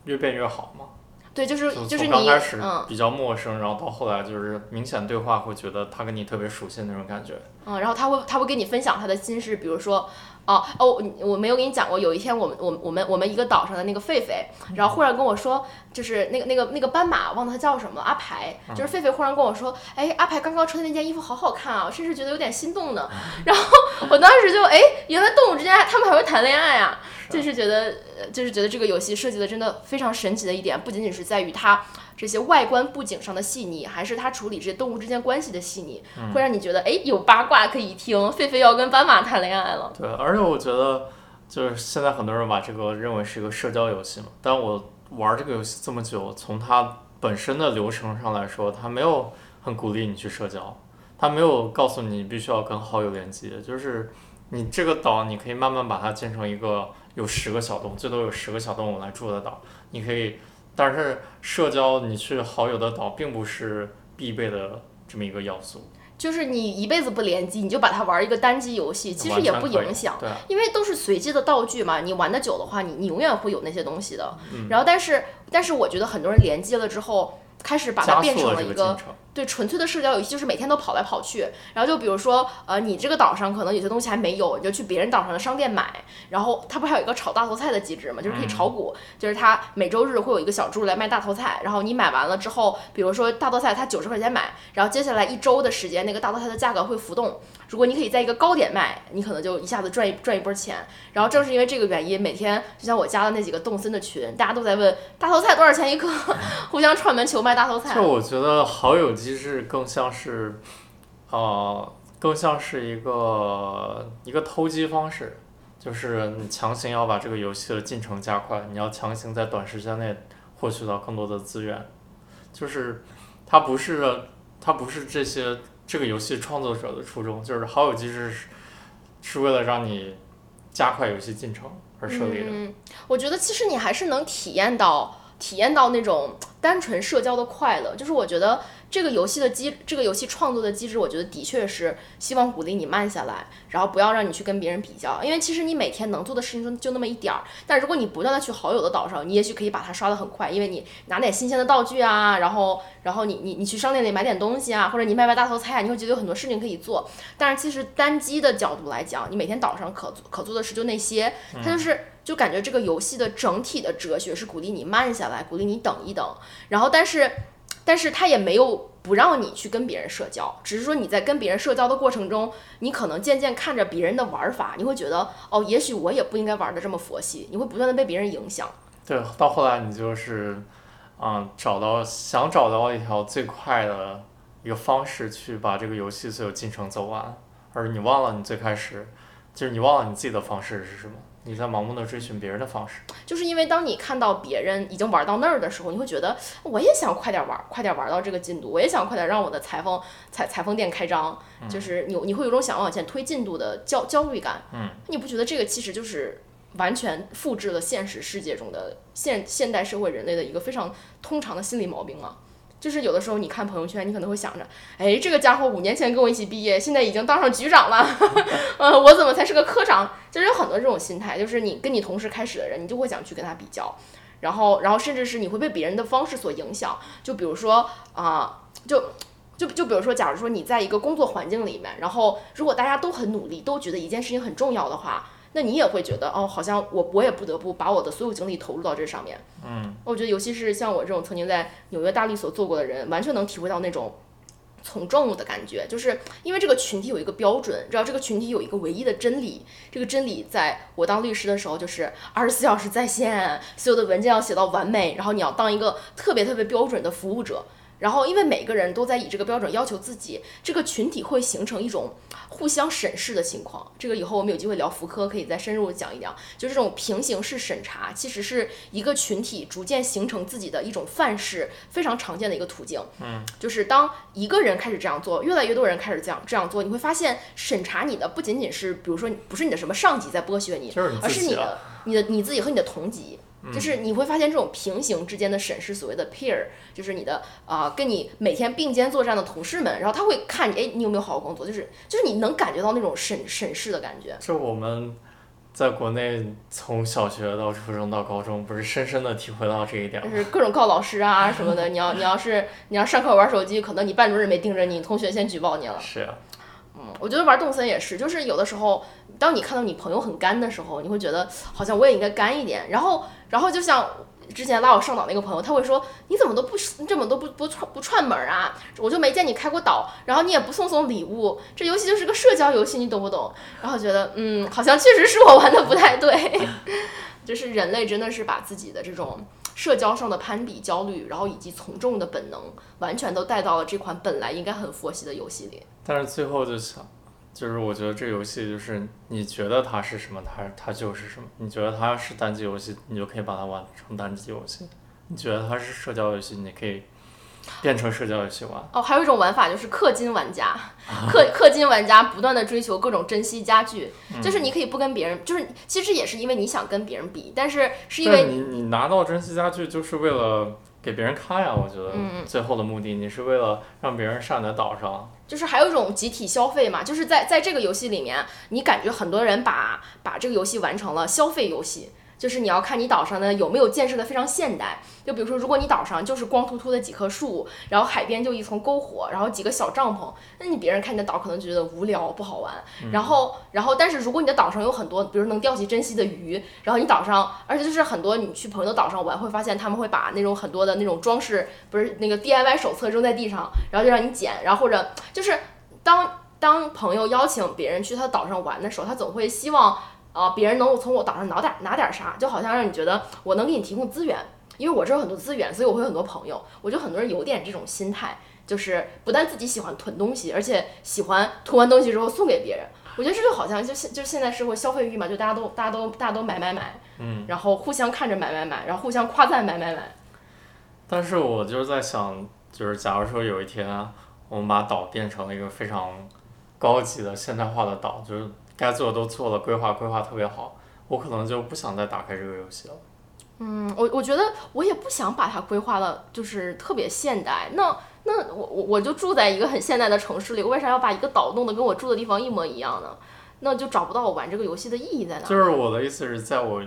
Speaker 2: 越变越好嘛。
Speaker 1: 对，就是
Speaker 2: 就
Speaker 1: 就是你
Speaker 2: 刚开始
Speaker 1: 嗯
Speaker 2: 比较陌生，然后到后来就是明显对话，会觉得他跟你特别熟悉的那种感觉。
Speaker 1: 嗯，然后他会他会跟你分享他的心事，比如说，哦哦，我我没有跟你讲过，有一天我们我们我们我们一个岛上的那个狒狒，然后忽然跟我说，就是那个那个那个斑马，忘了它叫什么，阿排，就是狒狒忽然跟我说，哎，阿排刚刚穿的那件衣服好好看啊，我甚至觉得有点心动呢。然后我当时就哎，原来动物之间还他们还会谈恋爱啊，就是觉得呃就是觉得这个游戏设计的真的非常神奇的一点，不仅仅是在于它。这些外观布景上的细腻，还是它处理这些动物之间关系的细腻，会让你觉得哎有八卦可以听，狒狒要跟斑马谈恋爱了。
Speaker 2: 对，而且我觉得就是现在很多人把这个认为是一个社交游戏嘛，但我玩这个游戏这么久，从它本身的流程上来说，它没有很鼓励你去社交，它没有告诉你你必须要跟好友连接，就是你这个岛你可以慢慢把它建成一个有十个小动物，最多有十个小动物来住的岛，你可以，但是社交你去好友的岛并不是必备的这么一个要素，
Speaker 1: 就是你一辈子不联机，你就把它玩一个单机游戏，其实也不影响。
Speaker 2: 对啊，
Speaker 1: 因为都是随机的道具嘛，你玩的久的话，你你永远会有那些东西的。
Speaker 2: 嗯
Speaker 1: 然后，但是但是我觉得很多人联机了之后，开始把它变成
Speaker 2: 了
Speaker 1: 一个。对纯粹的社交游戏，就是每天都跑来跑去。然后就比如说，呃，你这个岛上可能有些东西还没有，你就去别人岛上的商店买。然后它不是还有一个炒大头菜的机制嘛，就是可以炒股，就是它每周日会有一个小猪来卖大头菜。然后你买完了之后，比如说大头菜它九十块钱买，然后接下来一周的时间，那个大头菜的价格会浮动。如果你可以在一个高点卖，你可能就一下子赚一赚一波钱。然后正是因为这个原因，每天就像我加的那几个动森的群，大家都在问大头菜多少钱一颗，互相串门求卖大头菜。
Speaker 2: 就我觉得好友机制更像是，呃，更像是一个一个偷鸡方式，就是你强行要把这个游戏的进程加快，你要强行在短时间内获取到更多的资源，就是它不是它不是这些这个游戏创作者的初衷，就是好友机制是为了让你加快游戏进程而设立的。
Speaker 1: 嗯，我觉得其实你还是能体验到体验到那种单纯社交的快乐。就是我觉得这个游戏的机，这个游戏创作的机制，我觉得的确是希望鼓励你慢下来，然后不要让你去跟别人比较，因为其实你每天能做的事情就就那么一点儿。但如果你不断的去好友的岛上，你也许可以把它刷得很快，因为你拿点新鲜的道具啊，然后然后你你你去商店里买点东西啊，或者你卖卖大头菜啊，你会觉得有很多事情可以做。但是其实单机的角度来讲，你每天岛上可可做的事就那些，它就是就感觉这个游戏的整体的哲学是鼓励你慢下来，鼓励你等一等。然后但是但是他也没有不让你去跟别人社交，只是说你在跟别人社交的过程中，你可能渐渐看着别人的玩法，你会觉得哦，也许我也不应该玩的这么佛系，你会不断的被别人影响。
Speaker 2: 对，到后来你就是，嗯，找到想找到一条最快的一个方式去把这个游戏所有进程走完，而你忘了你最开始，就是你忘了你自己的方式是什么，你在盲目的追寻别人的方式。
Speaker 1: 就是因为当你看到别人已经玩到那儿的时候，你会觉得我也想快点玩，快点玩到这个进度，我也想快点让我的裁缝裁裁缝店开张，就是你你会有种想往前推进度的焦焦虑感。
Speaker 2: 嗯，
Speaker 1: 你不觉得这个其实就是完全复制了现实世界中的现现代社会人类的一个非常通常的心理毛病吗？就是有的时候你看朋友圈，你可能会想着，哎，这个家伙五年前跟我一起毕业，现在已经当上局长了，呃，我怎么才是个科长？就是有很多这种心态，就是你跟你同时开始的人，你就会想去跟他比较，然后，然后甚至是你会被别人的方式所影响，就比如说啊、就。就就比如说，假如说你在一个工作环境里面，然后如果大家都很努力，都觉得一件事情很重要的话，那你也会觉得哦，好像我我也不得不把我的所有精力投入到这上面。
Speaker 2: 嗯，
Speaker 1: 我觉得尤其是像我这种曾经在纽约大律所做过的人，完全能体会到那种从众的感觉，就是因为这个群体有一个标准，知道这个群体有一个唯一的真理，这个真理在我当律师的时候就是二十四小时在线，所有的文件要写到完美，然后你要当一个特别特别标准的服务者。然后，因为每个人都在以这个标准要求自己，这个群体会形成一种互相审视的情况。这个以后我们有机会聊福柯，可以再深入地讲一讲。就这种平行式审查，其实是一个群体逐渐形成自己的一种范式，非常常见的一个途径。
Speaker 2: 嗯，
Speaker 1: 就是当一个人开始这样做，越来越多人开始这样这样做，你会发现审查你的不仅仅是，比如说不是你的什么上级在剥削你，而是你的你的你自己和你的同级。就是你会发现这种平行之间的审视，所谓的 peer，就是你的啊、跟你每天并肩作战的同事们，然后他会看你，哎，你有没有好好工作？就是就是你能感觉到那种审审视的感觉。
Speaker 2: 就我们在国内从小学到初中到高中，不是深深的体会到这一点吗？
Speaker 1: 就是各种告老师啊什么的，你要你要是你要上课玩手机，可能你班主任没盯着你，同学先举报你了。
Speaker 2: 是啊，
Speaker 1: 嗯，我觉得玩动森也是，就是有的时候，当你看到你朋友很干的时候，你会觉得好像我也应该干一点。然后，然后就像之前拉我上岛那个朋友，他会说你怎么都不你怎么都不不串不串门啊？我就没见你开过岛，然后你也不送送礼物，这游戏就是个社交游戏，你懂不懂？然后觉得嗯，好像确实是我玩的不太对，就是人类真的是把自己的这种。社交上的攀比焦虑，然后以及从众的本能，完全都带到了这款本来应该很佛系的游戏里。
Speaker 2: 但是最后就想，就是我觉得这游戏就是你觉得它是什么，它它就是什么。你觉得它是单机游戏，你就可以把它玩成单机游戏；你觉得它是社交游戏，你可以变成社交游戏玩。
Speaker 1: 哦，还有一种玩法就是氪金玩家，氪氪金玩家不断的追求各种珍稀家具，就是你可以不跟别人，就是其实也是因为你想跟别人比，但是是因为
Speaker 2: 你你拿到珍稀家具就是为了给别人看呀，我觉得
Speaker 1: 嗯
Speaker 2: 最后的目的你是为了让别人上你的岛上。
Speaker 1: 就是还有一种集体消费嘛，就是在在这个游戏里面，你感觉很多人把把这个游戏完成了消费游戏。就是你要看你岛上呢有没有建设的非常现代，就比如说，如果你岛上就是光秃秃的几棵树，然后海边就一层篝火，然后几个小帐篷，那你别人看你的岛可能觉得无聊不好玩。然后，然后但是如果你的岛上有很多，比如能钓起珍稀的鱼，然后你岛上，而且就是很多你去朋友的岛上玩，会发现他们会把那种很多的那种装饰，不是那个 DIY 手册扔在地上，然后就让你捡，然后或者就是当当朋友邀请别人去他岛上玩的时候，他总会希望啊、呃别人能够从我岛上拿点拿点啥，就好像让你觉得我能给你提供资源，因为我这有很多资源，所以我会有很多朋友。我觉得很多人有点这种心态，就是不但自己喜欢囤东西，而且喜欢囤完东西之后送给别人。我觉得这就好像就现就现在社会消费欲嘛，就大家都大家都大家都买买买，
Speaker 2: 嗯，
Speaker 1: 然后互相看着买买买，然后互相夸赞买买买。
Speaker 2: 但是我就是在想，就是假如说有一天啊我们把岛变成了一个非常高级的现代化的岛，就是该做的都做了，规划规划特别好，我可能就不想再打开这个游戏了。
Speaker 1: 嗯，我我觉得我也不想把它规划的，就是特别现代。那那我我我就住在一个很现代的城市里，我为啥要把一个岛弄得跟我住的地方一模一样呢？那就找不到我玩这个游戏的意义在哪。
Speaker 2: 就是我的意思是在我，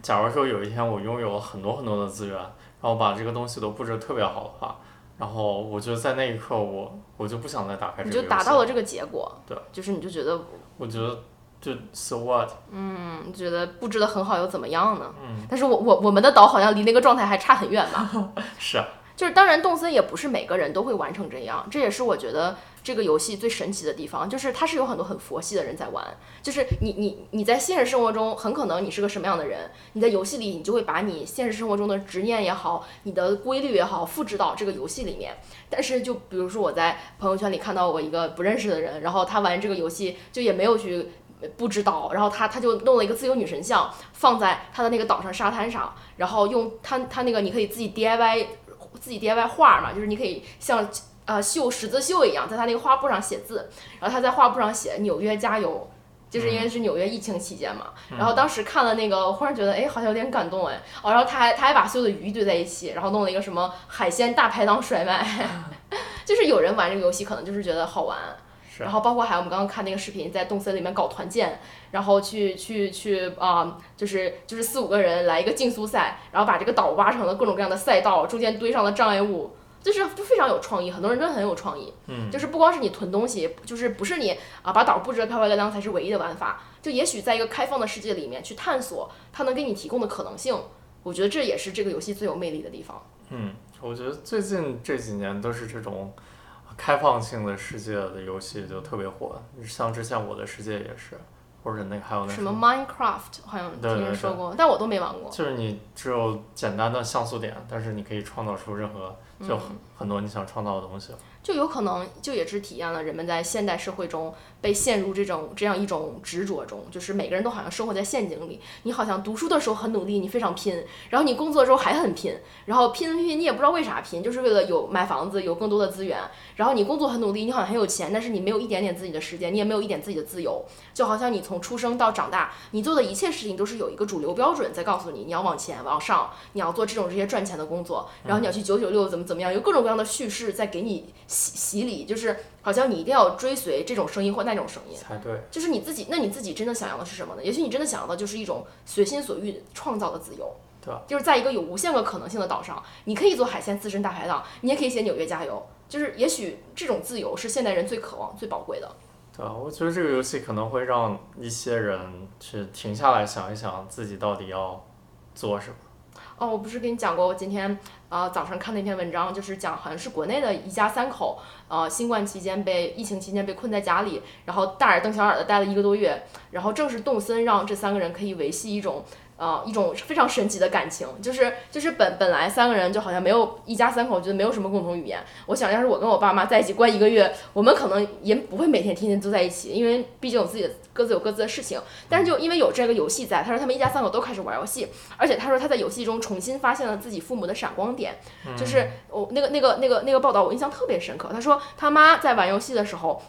Speaker 2: 假如说有一天我拥有了很多很多的资源，然后把这个东西都布置得特别好的话，然后我就在那一刻我我就不想再打开这
Speaker 1: 你就
Speaker 2: 个游戏。
Speaker 1: 达到了这个结果，
Speaker 2: 对，
Speaker 1: 就是你就觉得，
Speaker 2: 我觉得就 so what，
Speaker 1: 嗯，觉得布置的很好又怎么样呢？
Speaker 2: 嗯，
Speaker 1: 但是我我我们的岛好像离那个状态还差很远吧？
Speaker 2: 是啊，
Speaker 1: 就是当然，动森也不是每个人都会玩成这样，这也是我觉得这个游戏最神奇的地方，就是它是有很多很佛系的人在玩。就是你你你在现实生活中很可能你是个什么样的人，你在游戏里你就会把你现实生活中的执念也好，你的规律也好，复制到这个游戏里面。但是就比如说我在朋友圈里看到我一个不认识的人，然后他玩这个游戏就也没有去。不知道，然后他他就弄了一个自由女神像放在他的那个岛上沙滩上，然后用他他那个你可以自己 DIY 自己 DIY 画嘛，就是你可以像呃绣十字绣一样，在他那个画布上写字，然后他在画布上写纽约加油，就是因为是纽约疫情期间嘛，然后当时看了那个，我忽然觉得哎好像有点感动哎，哦，然后他还他还把所有的鱼堆在一起，然后弄了一个什么海鲜大排档甩卖，就是有人玩这个游戏可能就是觉得好玩。然后包括还有我们刚刚看那个视频，在动森里面搞团建，然后去去去啊，就是就是四五个人来一个竞速赛，然后把这个岛挖成了各种各样的赛道，中间堆上了障碍物，就是就非常有创意，很多人真的很有创意。
Speaker 2: 嗯，
Speaker 1: 就是不光是你囤东西，就是不是你啊把岛布置的漂漂亮亮才是唯一的玩法，就也许在一个开放的世界里面去探索它能给你提供的可能性，我觉得这也是这个游戏最有魅力的地方。
Speaker 2: 嗯，我觉得最近这几年都是这种。开放性的世界的游戏就特别火，像之前《我的世界》也是，或者那个还有那
Speaker 1: 什么 Minecraft，好像听人说过，但我都没玩过。
Speaker 2: 就是你只有简单的像素点，但是你可以创造出任何就很很多你想创造的东西。
Speaker 1: 就有可能就也是体验了人们在现代社会中被陷入这种这样一种执着中，就是每个人都好像生活在陷阱里。你好像读书的时候很努力，你非常拼，然后你工作的时候还很拼，然后拼拼拼你也不知道为啥拼，就是为了有买房子，有更多的资源。然后你工作很努力，你好像很有钱，但是你没有一点点自己的时间，你也没有一点自己的自由。就好像你从出生到长大，你做的一切事情都是有一个主流标准在告诉你，你要往前往上，你要做这种这些赚钱的工作，然后你要去九九六怎么怎么样，有各种各样的叙事在给你洗洗礼。就是好像你一定要追随这种声音或那种声音
Speaker 2: 才对。
Speaker 1: 就是你自己，那你自己真的想要的是什么呢？也许你真的想要的就是一种随心所欲创造的自由。
Speaker 2: 对。
Speaker 1: 就是在一个有无限个可能性的岛上，你可以做海鲜刺身大排档，你也可以写纽约加油。就是也许这种自由是现代人最渴望、最宝贵的。
Speaker 2: 对啊，我觉得这个游戏可能会让一些人去停下来想一想，自己到底要做什么。
Speaker 1: 哦，我不是跟你讲过，我今天啊早上看那篇文章，就是讲好像是国内的一家三口，呃，新冠期间被疫情期间被困在家里，然后大眼瞪小眼的待了一个多月，然后正是动森让这三个人可以维系一种。啊，一种非常神奇的感情，就是就是本本来三个人就好像没有一家三口，觉得没有什么共同语言。我想要是我跟我爸妈在一起关一个月，我们可能也不会每天天天都在一起，因为毕竟有自己的各自有各自的事情。但是就因为有这个游戏在，他说他们一家三口都开始玩游戏，而且他说他在游戏中重新发现了自己父母的闪光点，就是我那个那个那个那个报道我印象特别深刻。他说他妈在玩游戏的时候。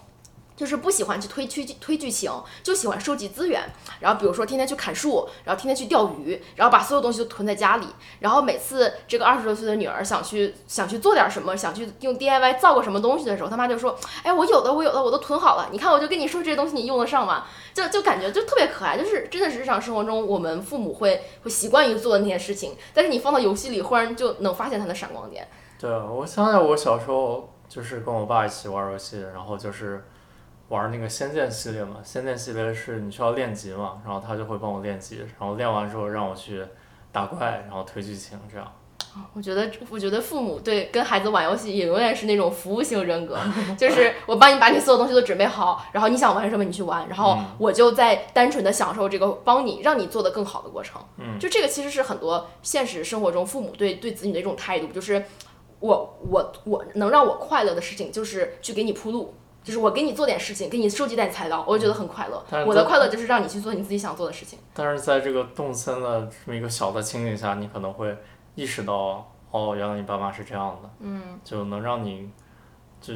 Speaker 1: 就是不喜欢去推剧推剧情，就喜欢收集资源。然后比如说天天去砍树，然后天天去钓鱼，然后把所有东西都囤在家里。然后每次这个二十多岁的女儿想去想去做点什么，想去用 DIY 造个什么东西的时候，他妈就说：“哎，我有的，我有的，我都囤好了。你看，我就跟你说这些东西，你用得上吗？”就就感觉就特别可爱，就是真的是日常生活中我们父母会会习惯于做的那些事情，但是你放到游戏里，忽然就能发现它的闪光点。
Speaker 2: 对，我想想，我小时候就是跟我爸一起玩游戏，然后就是。玩那个《仙剑》系列嘛，《仙剑》系列是你需要练级嘛，然后他就会帮我练级，然后练完之后让我去打怪，然后推剧情这样。
Speaker 1: 我觉得，我觉得父母对跟孩子玩游戏也永远是那种服务型人格，就是 我帮你把你所有东西都准备好，然后你想玩什么你去玩，然后我就在单纯的享受这个帮你让你做的更好的过程。
Speaker 2: 嗯，
Speaker 1: 就这个其实是很多现实生活中父母对对子女的一种态度，就是我我我能让我快乐的事情就是去给你铺路。就是我给你做点事情，给你收集点材料，我就觉得很快乐。我的快乐就是让你去做你自己想做的事情。
Speaker 2: 但是在这个动森的这么一个小的情景下，你可能会意识到，哦，原来你爸妈是这样的。
Speaker 1: 嗯。
Speaker 2: 就能让你，就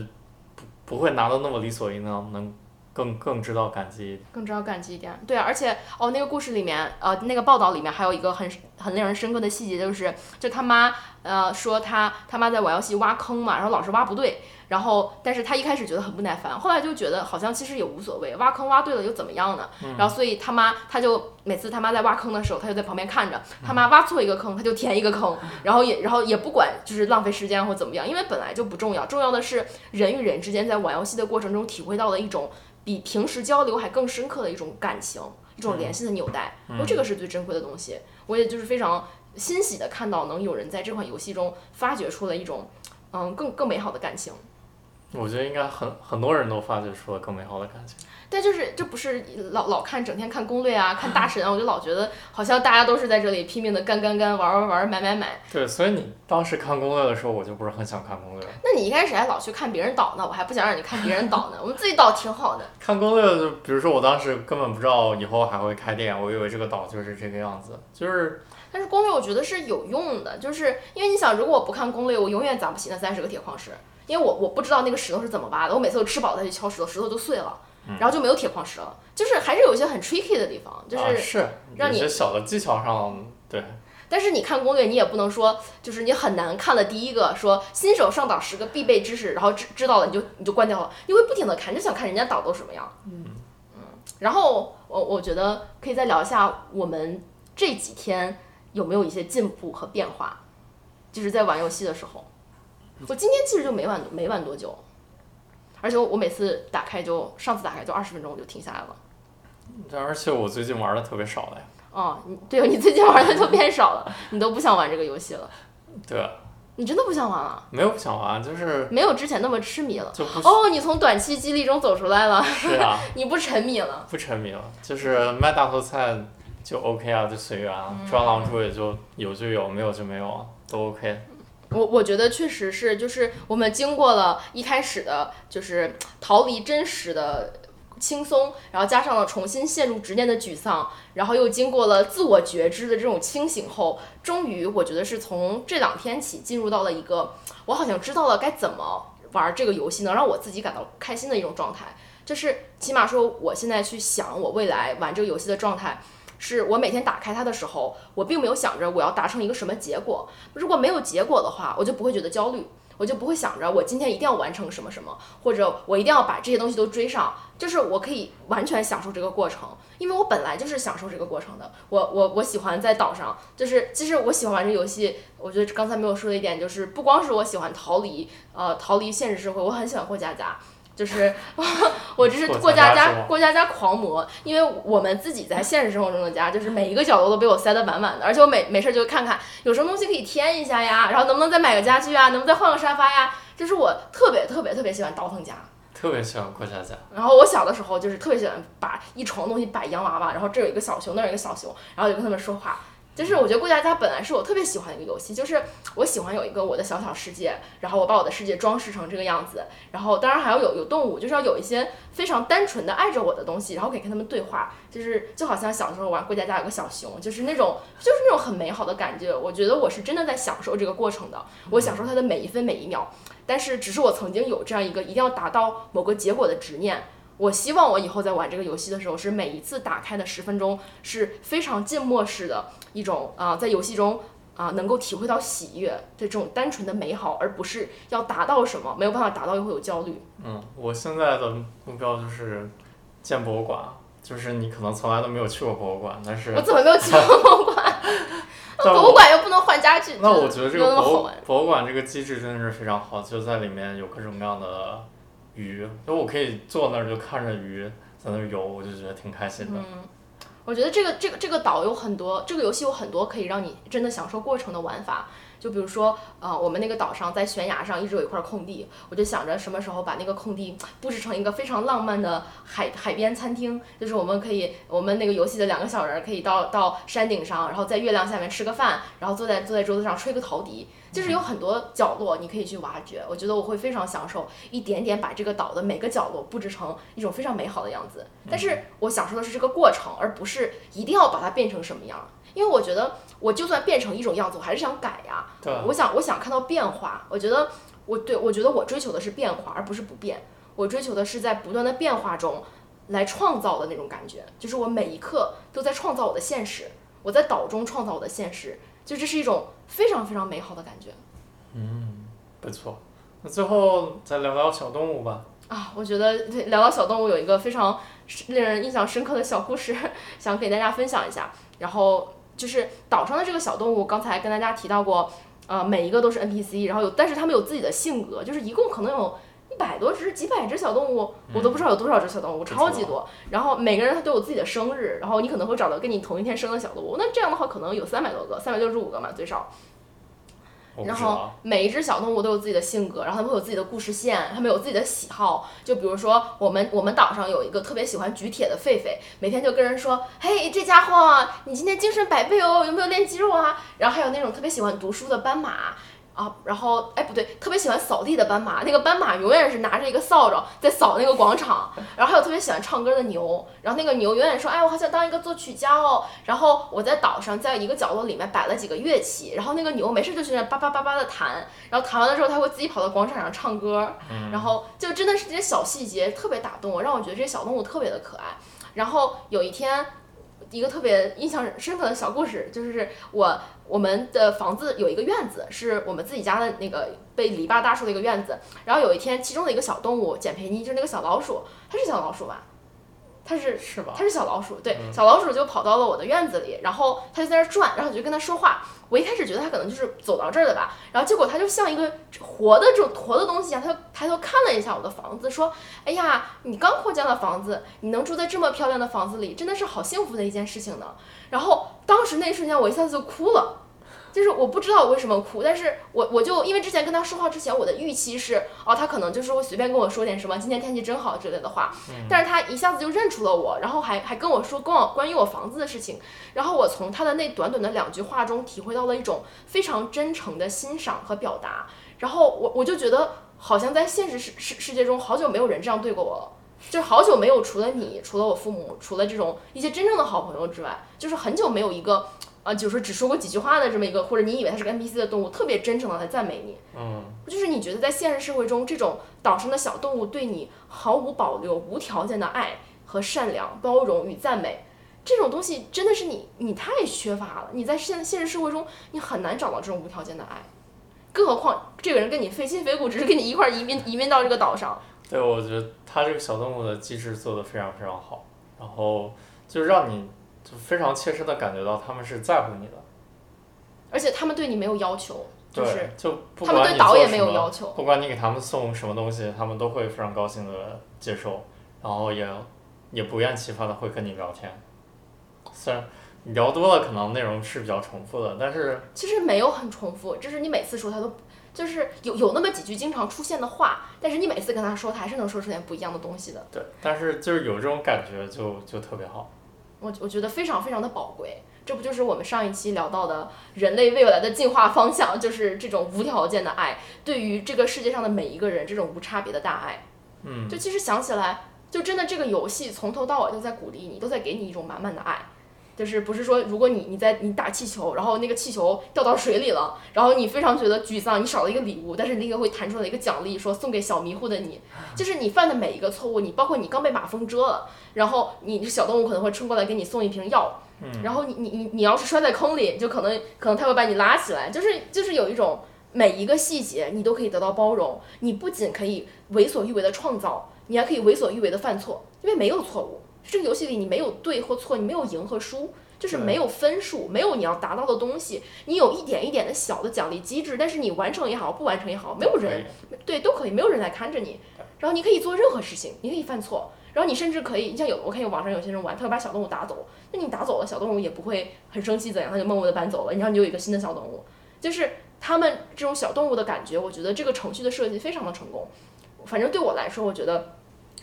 Speaker 2: 不不会拿的那么理所应当，能更更知道感激。
Speaker 1: 更知道感激一点，对啊，而且哦，那个故事里面，呃，那个报道里面还有一个很很令人深刻的细节，就是就他妈呃说他他妈在玩游戏挖坑嘛，然后老是挖不对。然后，但是他一开始觉得很不耐烦，后来就觉得好像其实也无所谓，挖坑挖对了又怎么样呢？然后，所以他妈他就每次他妈在挖坑的时候，他就在旁边看着，他妈挖错一个坑，他就填一个坑，然后也然后也不管就是浪费时间或怎么样，因为本来就不重要，重要的是人与人之间在玩游戏的过程中体会到的一种比平时交流还更深刻的一种感情，一种联系的纽带，说这个是最珍贵的东西。我也就是非常欣喜的看到能有人在这款游戏中发掘出了一种嗯更更美好的感情。
Speaker 2: 我觉得应该很很多人都发掘出了更美好的感情。
Speaker 1: 但就是这不是老老看整天看攻略啊，看大神啊，我就老觉得好像大家都是在这里拼命的干干干玩玩玩买买买。
Speaker 2: 对，所以你当时看攻略的时候，我就不是很想看攻略。
Speaker 1: 那你一开始还老去看别人导呢，我还不想让你看别人导呢，我们自己导挺好的。
Speaker 2: 看攻略就比如说我当时根本不知道以后还会开店，我以为这个岛就是这个样子，就是。
Speaker 1: 但是攻略我觉得是有用的，就是因为你想，如果我不看攻略，我永远攒不起那三十个铁矿石，因为我我不知道那个石头是怎么挖的，我每次都吃饱再去敲石头，石头就碎了，然后就没有铁矿石了，就是还是有一些很 tricky 的地方，就
Speaker 2: 啊、
Speaker 1: 是
Speaker 2: 是
Speaker 1: 让你
Speaker 2: 小的技巧上，对，
Speaker 1: 但是你看攻略，你也不能说，就是你很难看了第一个说新手上岛十个必备知识，然后知知道了你就你就关掉了，你会不停的看，就想看人家岛都什么样。嗯。然后我我觉得可以再聊一下我们这几天有没有一些进步和变化，就是在玩游戏的时候。我今天其实就没玩没玩多久，而且我每次打开就上次打开就二十分钟我就停下来了。
Speaker 2: 对而且我最近玩的特别少了呀。
Speaker 1: 哦，你对你最近玩的就变少了，你都不想玩这个游戏了。
Speaker 2: 对，
Speaker 1: 你真的不想玩了？
Speaker 2: 没有不想玩，就是
Speaker 1: 没有之前那么痴迷了。
Speaker 2: 就不
Speaker 1: 哦，你从短期激励中走出来了，
Speaker 2: 是啊，
Speaker 1: 你不沉迷了。
Speaker 2: 不沉迷了，就是卖大头菜就 OK 啊，就随缘啊，抓狼蛛也就有就有，没有就没有啊，都 OK。
Speaker 1: 我我觉得确实是，就是我们经过了一开始的，就是逃离真实的轻松，然后加上了重新陷入执念的沮丧，然后又经过了自我觉知的这种清醒后，终于我觉得是从这两天起进入到了一个我好像知道了该怎么玩这个游戏，能让我自己感到开心的一种状态。就是起码说，我现在去想我未来玩这个游戏的状态。是我每天打开它的时候，我并没有想着我要达成一个什么结果。如果没有结果的话，我就不会觉得焦虑，我就不会想着我今天一定要完成什么什么，或者我一定要把这些东西都追上。就是我可以完全享受这个过程，因为我本来就是享受这个过程的。我我我喜欢在岛上，就是其实我喜欢玩这游戏。我觉得刚才没有说的一点就是，不光是我喜欢逃离，呃，逃离现实社会，我很喜欢过家家。就是 我这是过家家过家家狂魔，因为我们自己在现实生活中的家，就是每一个角落都被我塞得满满的，而且我每没事就看看有什么东西可以添一下呀，然后能不能再买个家具啊，能不能再换个沙发呀，就是我特别特别特别喜欢倒腾家。
Speaker 2: 特别喜欢过家家，
Speaker 1: 然后我小的时候就是特别喜欢把一床东西摆洋娃娃，然后这有一个小熊，那有一个小熊，然后就跟他们说话。就是我觉得过家家本来是我特别喜欢的一个游戏，就是我喜欢有一个我的小小世界，然后我把我的世界装饰成这个样子，然后当然还要有有动物，就是要有一些非常单纯的爱着我的东西，然后可以跟他们对话，就是就好像小时候玩过家家有个小熊，就是那种就是那种很美好的感觉。我觉得我是真的在享受这个过程的，我享受它的每一分每一秒。但是只是我曾经有这样一个一定要达到某个结果的执念。我希望我以后在玩这个游戏的时候，是每一次打开的十分钟是非常静默式的一种啊、呃，在游戏中啊、呃、能够体会到喜悦的这种单纯的美好，而不是要达到什么，没有办法达到又会有焦虑。
Speaker 2: 嗯，我现在的目标就是建博物馆，就是你可能从来都没有去过博物馆，但是
Speaker 1: 我怎么没有去过博物馆？博物馆又不能换家具。
Speaker 2: 那我觉得这个博物
Speaker 1: 玩
Speaker 2: 博物馆这个机制真的是非常好，就在里面有各种各样的鱼，那我可以坐那儿就看着鱼在那儿游，我就觉得挺开心的。
Speaker 1: 嗯，我觉得这个这个这个岛有很多，这个游戏有很多可以让你真的享受过程的玩法。就比如说，呃，我们那个岛上在悬崖上一直有一块空地，我就想着什么时候把那个空地布置成一个非常浪漫的海海边餐厅，就是我们可以，我们那个游戏的两个小人可以到到山顶上，然后在月亮下面吃个饭，然后坐在坐在桌子上吹个陶笛，就是有很多角落你可以去挖掘。我觉得我会非常享受一点点把这个岛的每个角落布置成一种非常美好的样子，但是我享受的是这个过程，而不是一定要把它变成什么样。因为我觉得，我就算变成一种样子，我还是想改呀。
Speaker 2: 对，
Speaker 1: 我想，我想看到变化。我觉得，我对我觉得我追求的是变化，而不是不变。我追求的是在不断的变化中来创造的那种感觉，就是我每一刻都在创造我的现实，我在岛中创造我的现实，就这是一种非常非常美好的感觉。
Speaker 2: 嗯，不错。那最后再聊聊小动物吧。
Speaker 1: 啊，我觉得聊到小动物有一个非常令人印象深刻的小故事，想给大家分享一下。然后就是岛上的这个小动物，刚才跟大家提到过，呃，每一个都是 NPC，然后有，但是他们有自己的性格，就是一共可能有一一百多只、几百只小动物，我都不知道有多少只小动物，超级多。然后每个人他都有自己的生日，然后你可能会找到跟你同一天生的小动物，那这样的话可能有三百多个，三百六十五个嘛最少。然后每一只小动物都有自己的性格，然后它们会有自己的故事线，它们有自己的喜好。就比如说，我们我们岛上有一个特别喜欢举铁的狒狒，每天就跟人说：“嘿，这家伙，你今天精神百倍哦，有没有练肌肉啊？”然后还有那种特别喜欢读书的斑马。啊，然后哎不对，特别喜欢扫地的斑马，那个斑马永远是拿着一个扫帚在扫那个广场。然后还有特别喜欢唱歌的牛，然后那个牛永远说，哎，我好想当一个作曲家哦。然后我在岛上，在一个角落里面摆了几个乐器，然后那个牛没事就去那叭叭叭叭的弹，然后弹完了之后，它会自己跑到广场上唱歌。然后就真的是这些小细节特别打动我，让我觉得这些小动物特别的可爱。然后有一天。一个特别印象深刻的小故事，就是我我们的房子有一个院子，是我们自己家的那个被篱笆搭出的一个院子。然后有一天，其中的一个小动物简培妮，就是那个小老鼠，它是小老鼠吧？它是
Speaker 2: 是吧？
Speaker 1: 它是小老鼠，对，小老鼠就跑到了我的院子里，然后它就在那儿转，然后我就跟它说话。我一开始觉得它可能就是走到这儿的吧，然后结果它就像一个活的这种活的东西一样，它就抬头看了一下我的房子，说：“哎呀，你刚扩建了房子，你能住在这么漂亮的房子里，真的是好幸福的一件事情呢。”然后当时那一瞬间，我一下子就哭了。就是我不知道我为什么哭，但是我我就因为之前跟他说话之前，我的预期是哦，他可能就是会随便跟我说点什么今天天气真好之类的话，但是他一下子就认出了我，然后还还跟我说跟我关于我房子的事情，然后我从他的那短短的两句话中体会到了一种非常真诚的欣赏和表达，然后我我就觉得好像在现实世世世界中好久没有人这样对过我了，就是好久没有除了你，除了我父母，除了这种一些真正的好朋友之外，就是很久没有一个。啊，就是只说过几句话的这么一个，或者你以为它是个 NPC 的动物，特别真诚的来赞美你。
Speaker 2: 嗯，
Speaker 1: 就是你觉得在现实社会中，这种岛上的小动物对你毫无保留、无条件的爱和善良、包容与赞美，这种东西真的是你你太缺乏了。你在现现实社会中，你很难找到这种无条件的爱，更何况这个人跟你非亲非故，只是跟你一块移民移民到这个岛上。
Speaker 2: 对，我觉得他这个小动物的机制做得非常非常好，然后就让你。就非常切身的感觉到他们是在乎你的，
Speaker 1: 而且他们对你没有要求，就是
Speaker 2: 就
Speaker 1: 他们对导演没有要求，
Speaker 2: 不管你给他们送什么东西，他们都会非常高兴的接受，然后也也不厌其烦的会跟你聊天，虽然聊多了可能内容是比较重复的，但是
Speaker 1: 其实没有很重复，就是你每次说他都就是有有那么几句经常出现的话，但是你每次跟他说，他还是能说出点不一样的东西的。
Speaker 2: 对，但是就是有这种感觉就就特别好。
Speaker 1: 我我觉得非常非常的宝贵，这不就是我们上一期聊到的人类未来的进化方向，就是这种无条件的爱，对于这个世界上的每一个人，这种无差别的大爱。
Speaker 2: 嗯，
Speaker 1: 就其实想起来，就真的这个游戏从头到尾都在鼓励你，都在给你一种满满的爱。就是不是说，如果你你在你打气球，然后那个气球掉到水里了，然后你非常觉得沮丧，你少了一个礼物，但是那个会弹出来一个奖励，说送给小迷糊的你。就是你犯的每一个错误，你包括你刚被马蜂蛰了，然后你小动物可能会冲过来给你送一瓶药，然后你你你你要是摔在坑里，就可能可能它会把你拉起来。就是就是有一种每一个细节你都可以得到包容，你不仅可以为所欲为的创造，你还可以为所欲为的犯错，因为没有错误。这个游戏里你没有对或错，你没有赢和输，就是没有分数，没有你要达到的东西，你有一点一点的小的奖励机制，但是你完成也好，不完成也好，没有人对都可以，没有人来看着你，然后你可以做任何事情，你可以犯错，然后你甚至可以，你像有我看有网上有些人玩，他会把小动物打走，那你打走了小动物也不会很生气怎样，他就默默的搬走了，然后你就有一个新的小动物，就是他们这种小动物的感觉，我觉得这个程序的设计非常的成功，反正对我来说，我觉得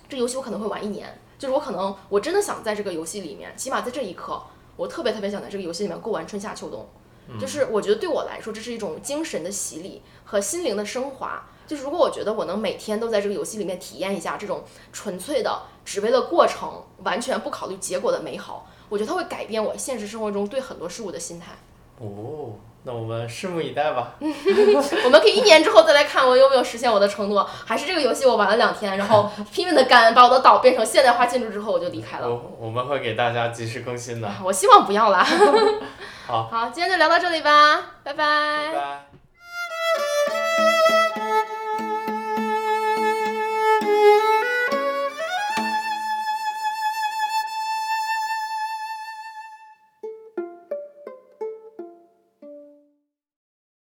Speaker 1: 这游戏我可能会玩一年。就是我可能我真的想在这个游戏里面，起码在这一刻，我特别特别想在这个游戏里面过完春夏秋冬。就是我觉得对我来说，这是一种精神的洗礼和心灵的升华。就是如果我觉得我能每天都在这个游戏里面体验一下这种纯粹的只为了过程，完全不考虑结果的美好，我觉得它会改变我现实生活中对很多事物的心态。
Speaker 2: 哦。那我们拭目以待吧。
Speaker 1: 我们可以一年之后再来看我有没有实现我的承诺，还是这个游戏我玩了两天，然后 拼命的干，把我的岛变成现代化建筑之后我就离开了。
Speaker 2: 我我们会给大家及时更新的。
Speaker 1: 我希望不要啦。
Speaker 2: 好，
Speaker 1: 好，今天就聊到这里吧，
Speaker 2: 拜
Speaker 1: 拜。
Speaker 2: 拜拜。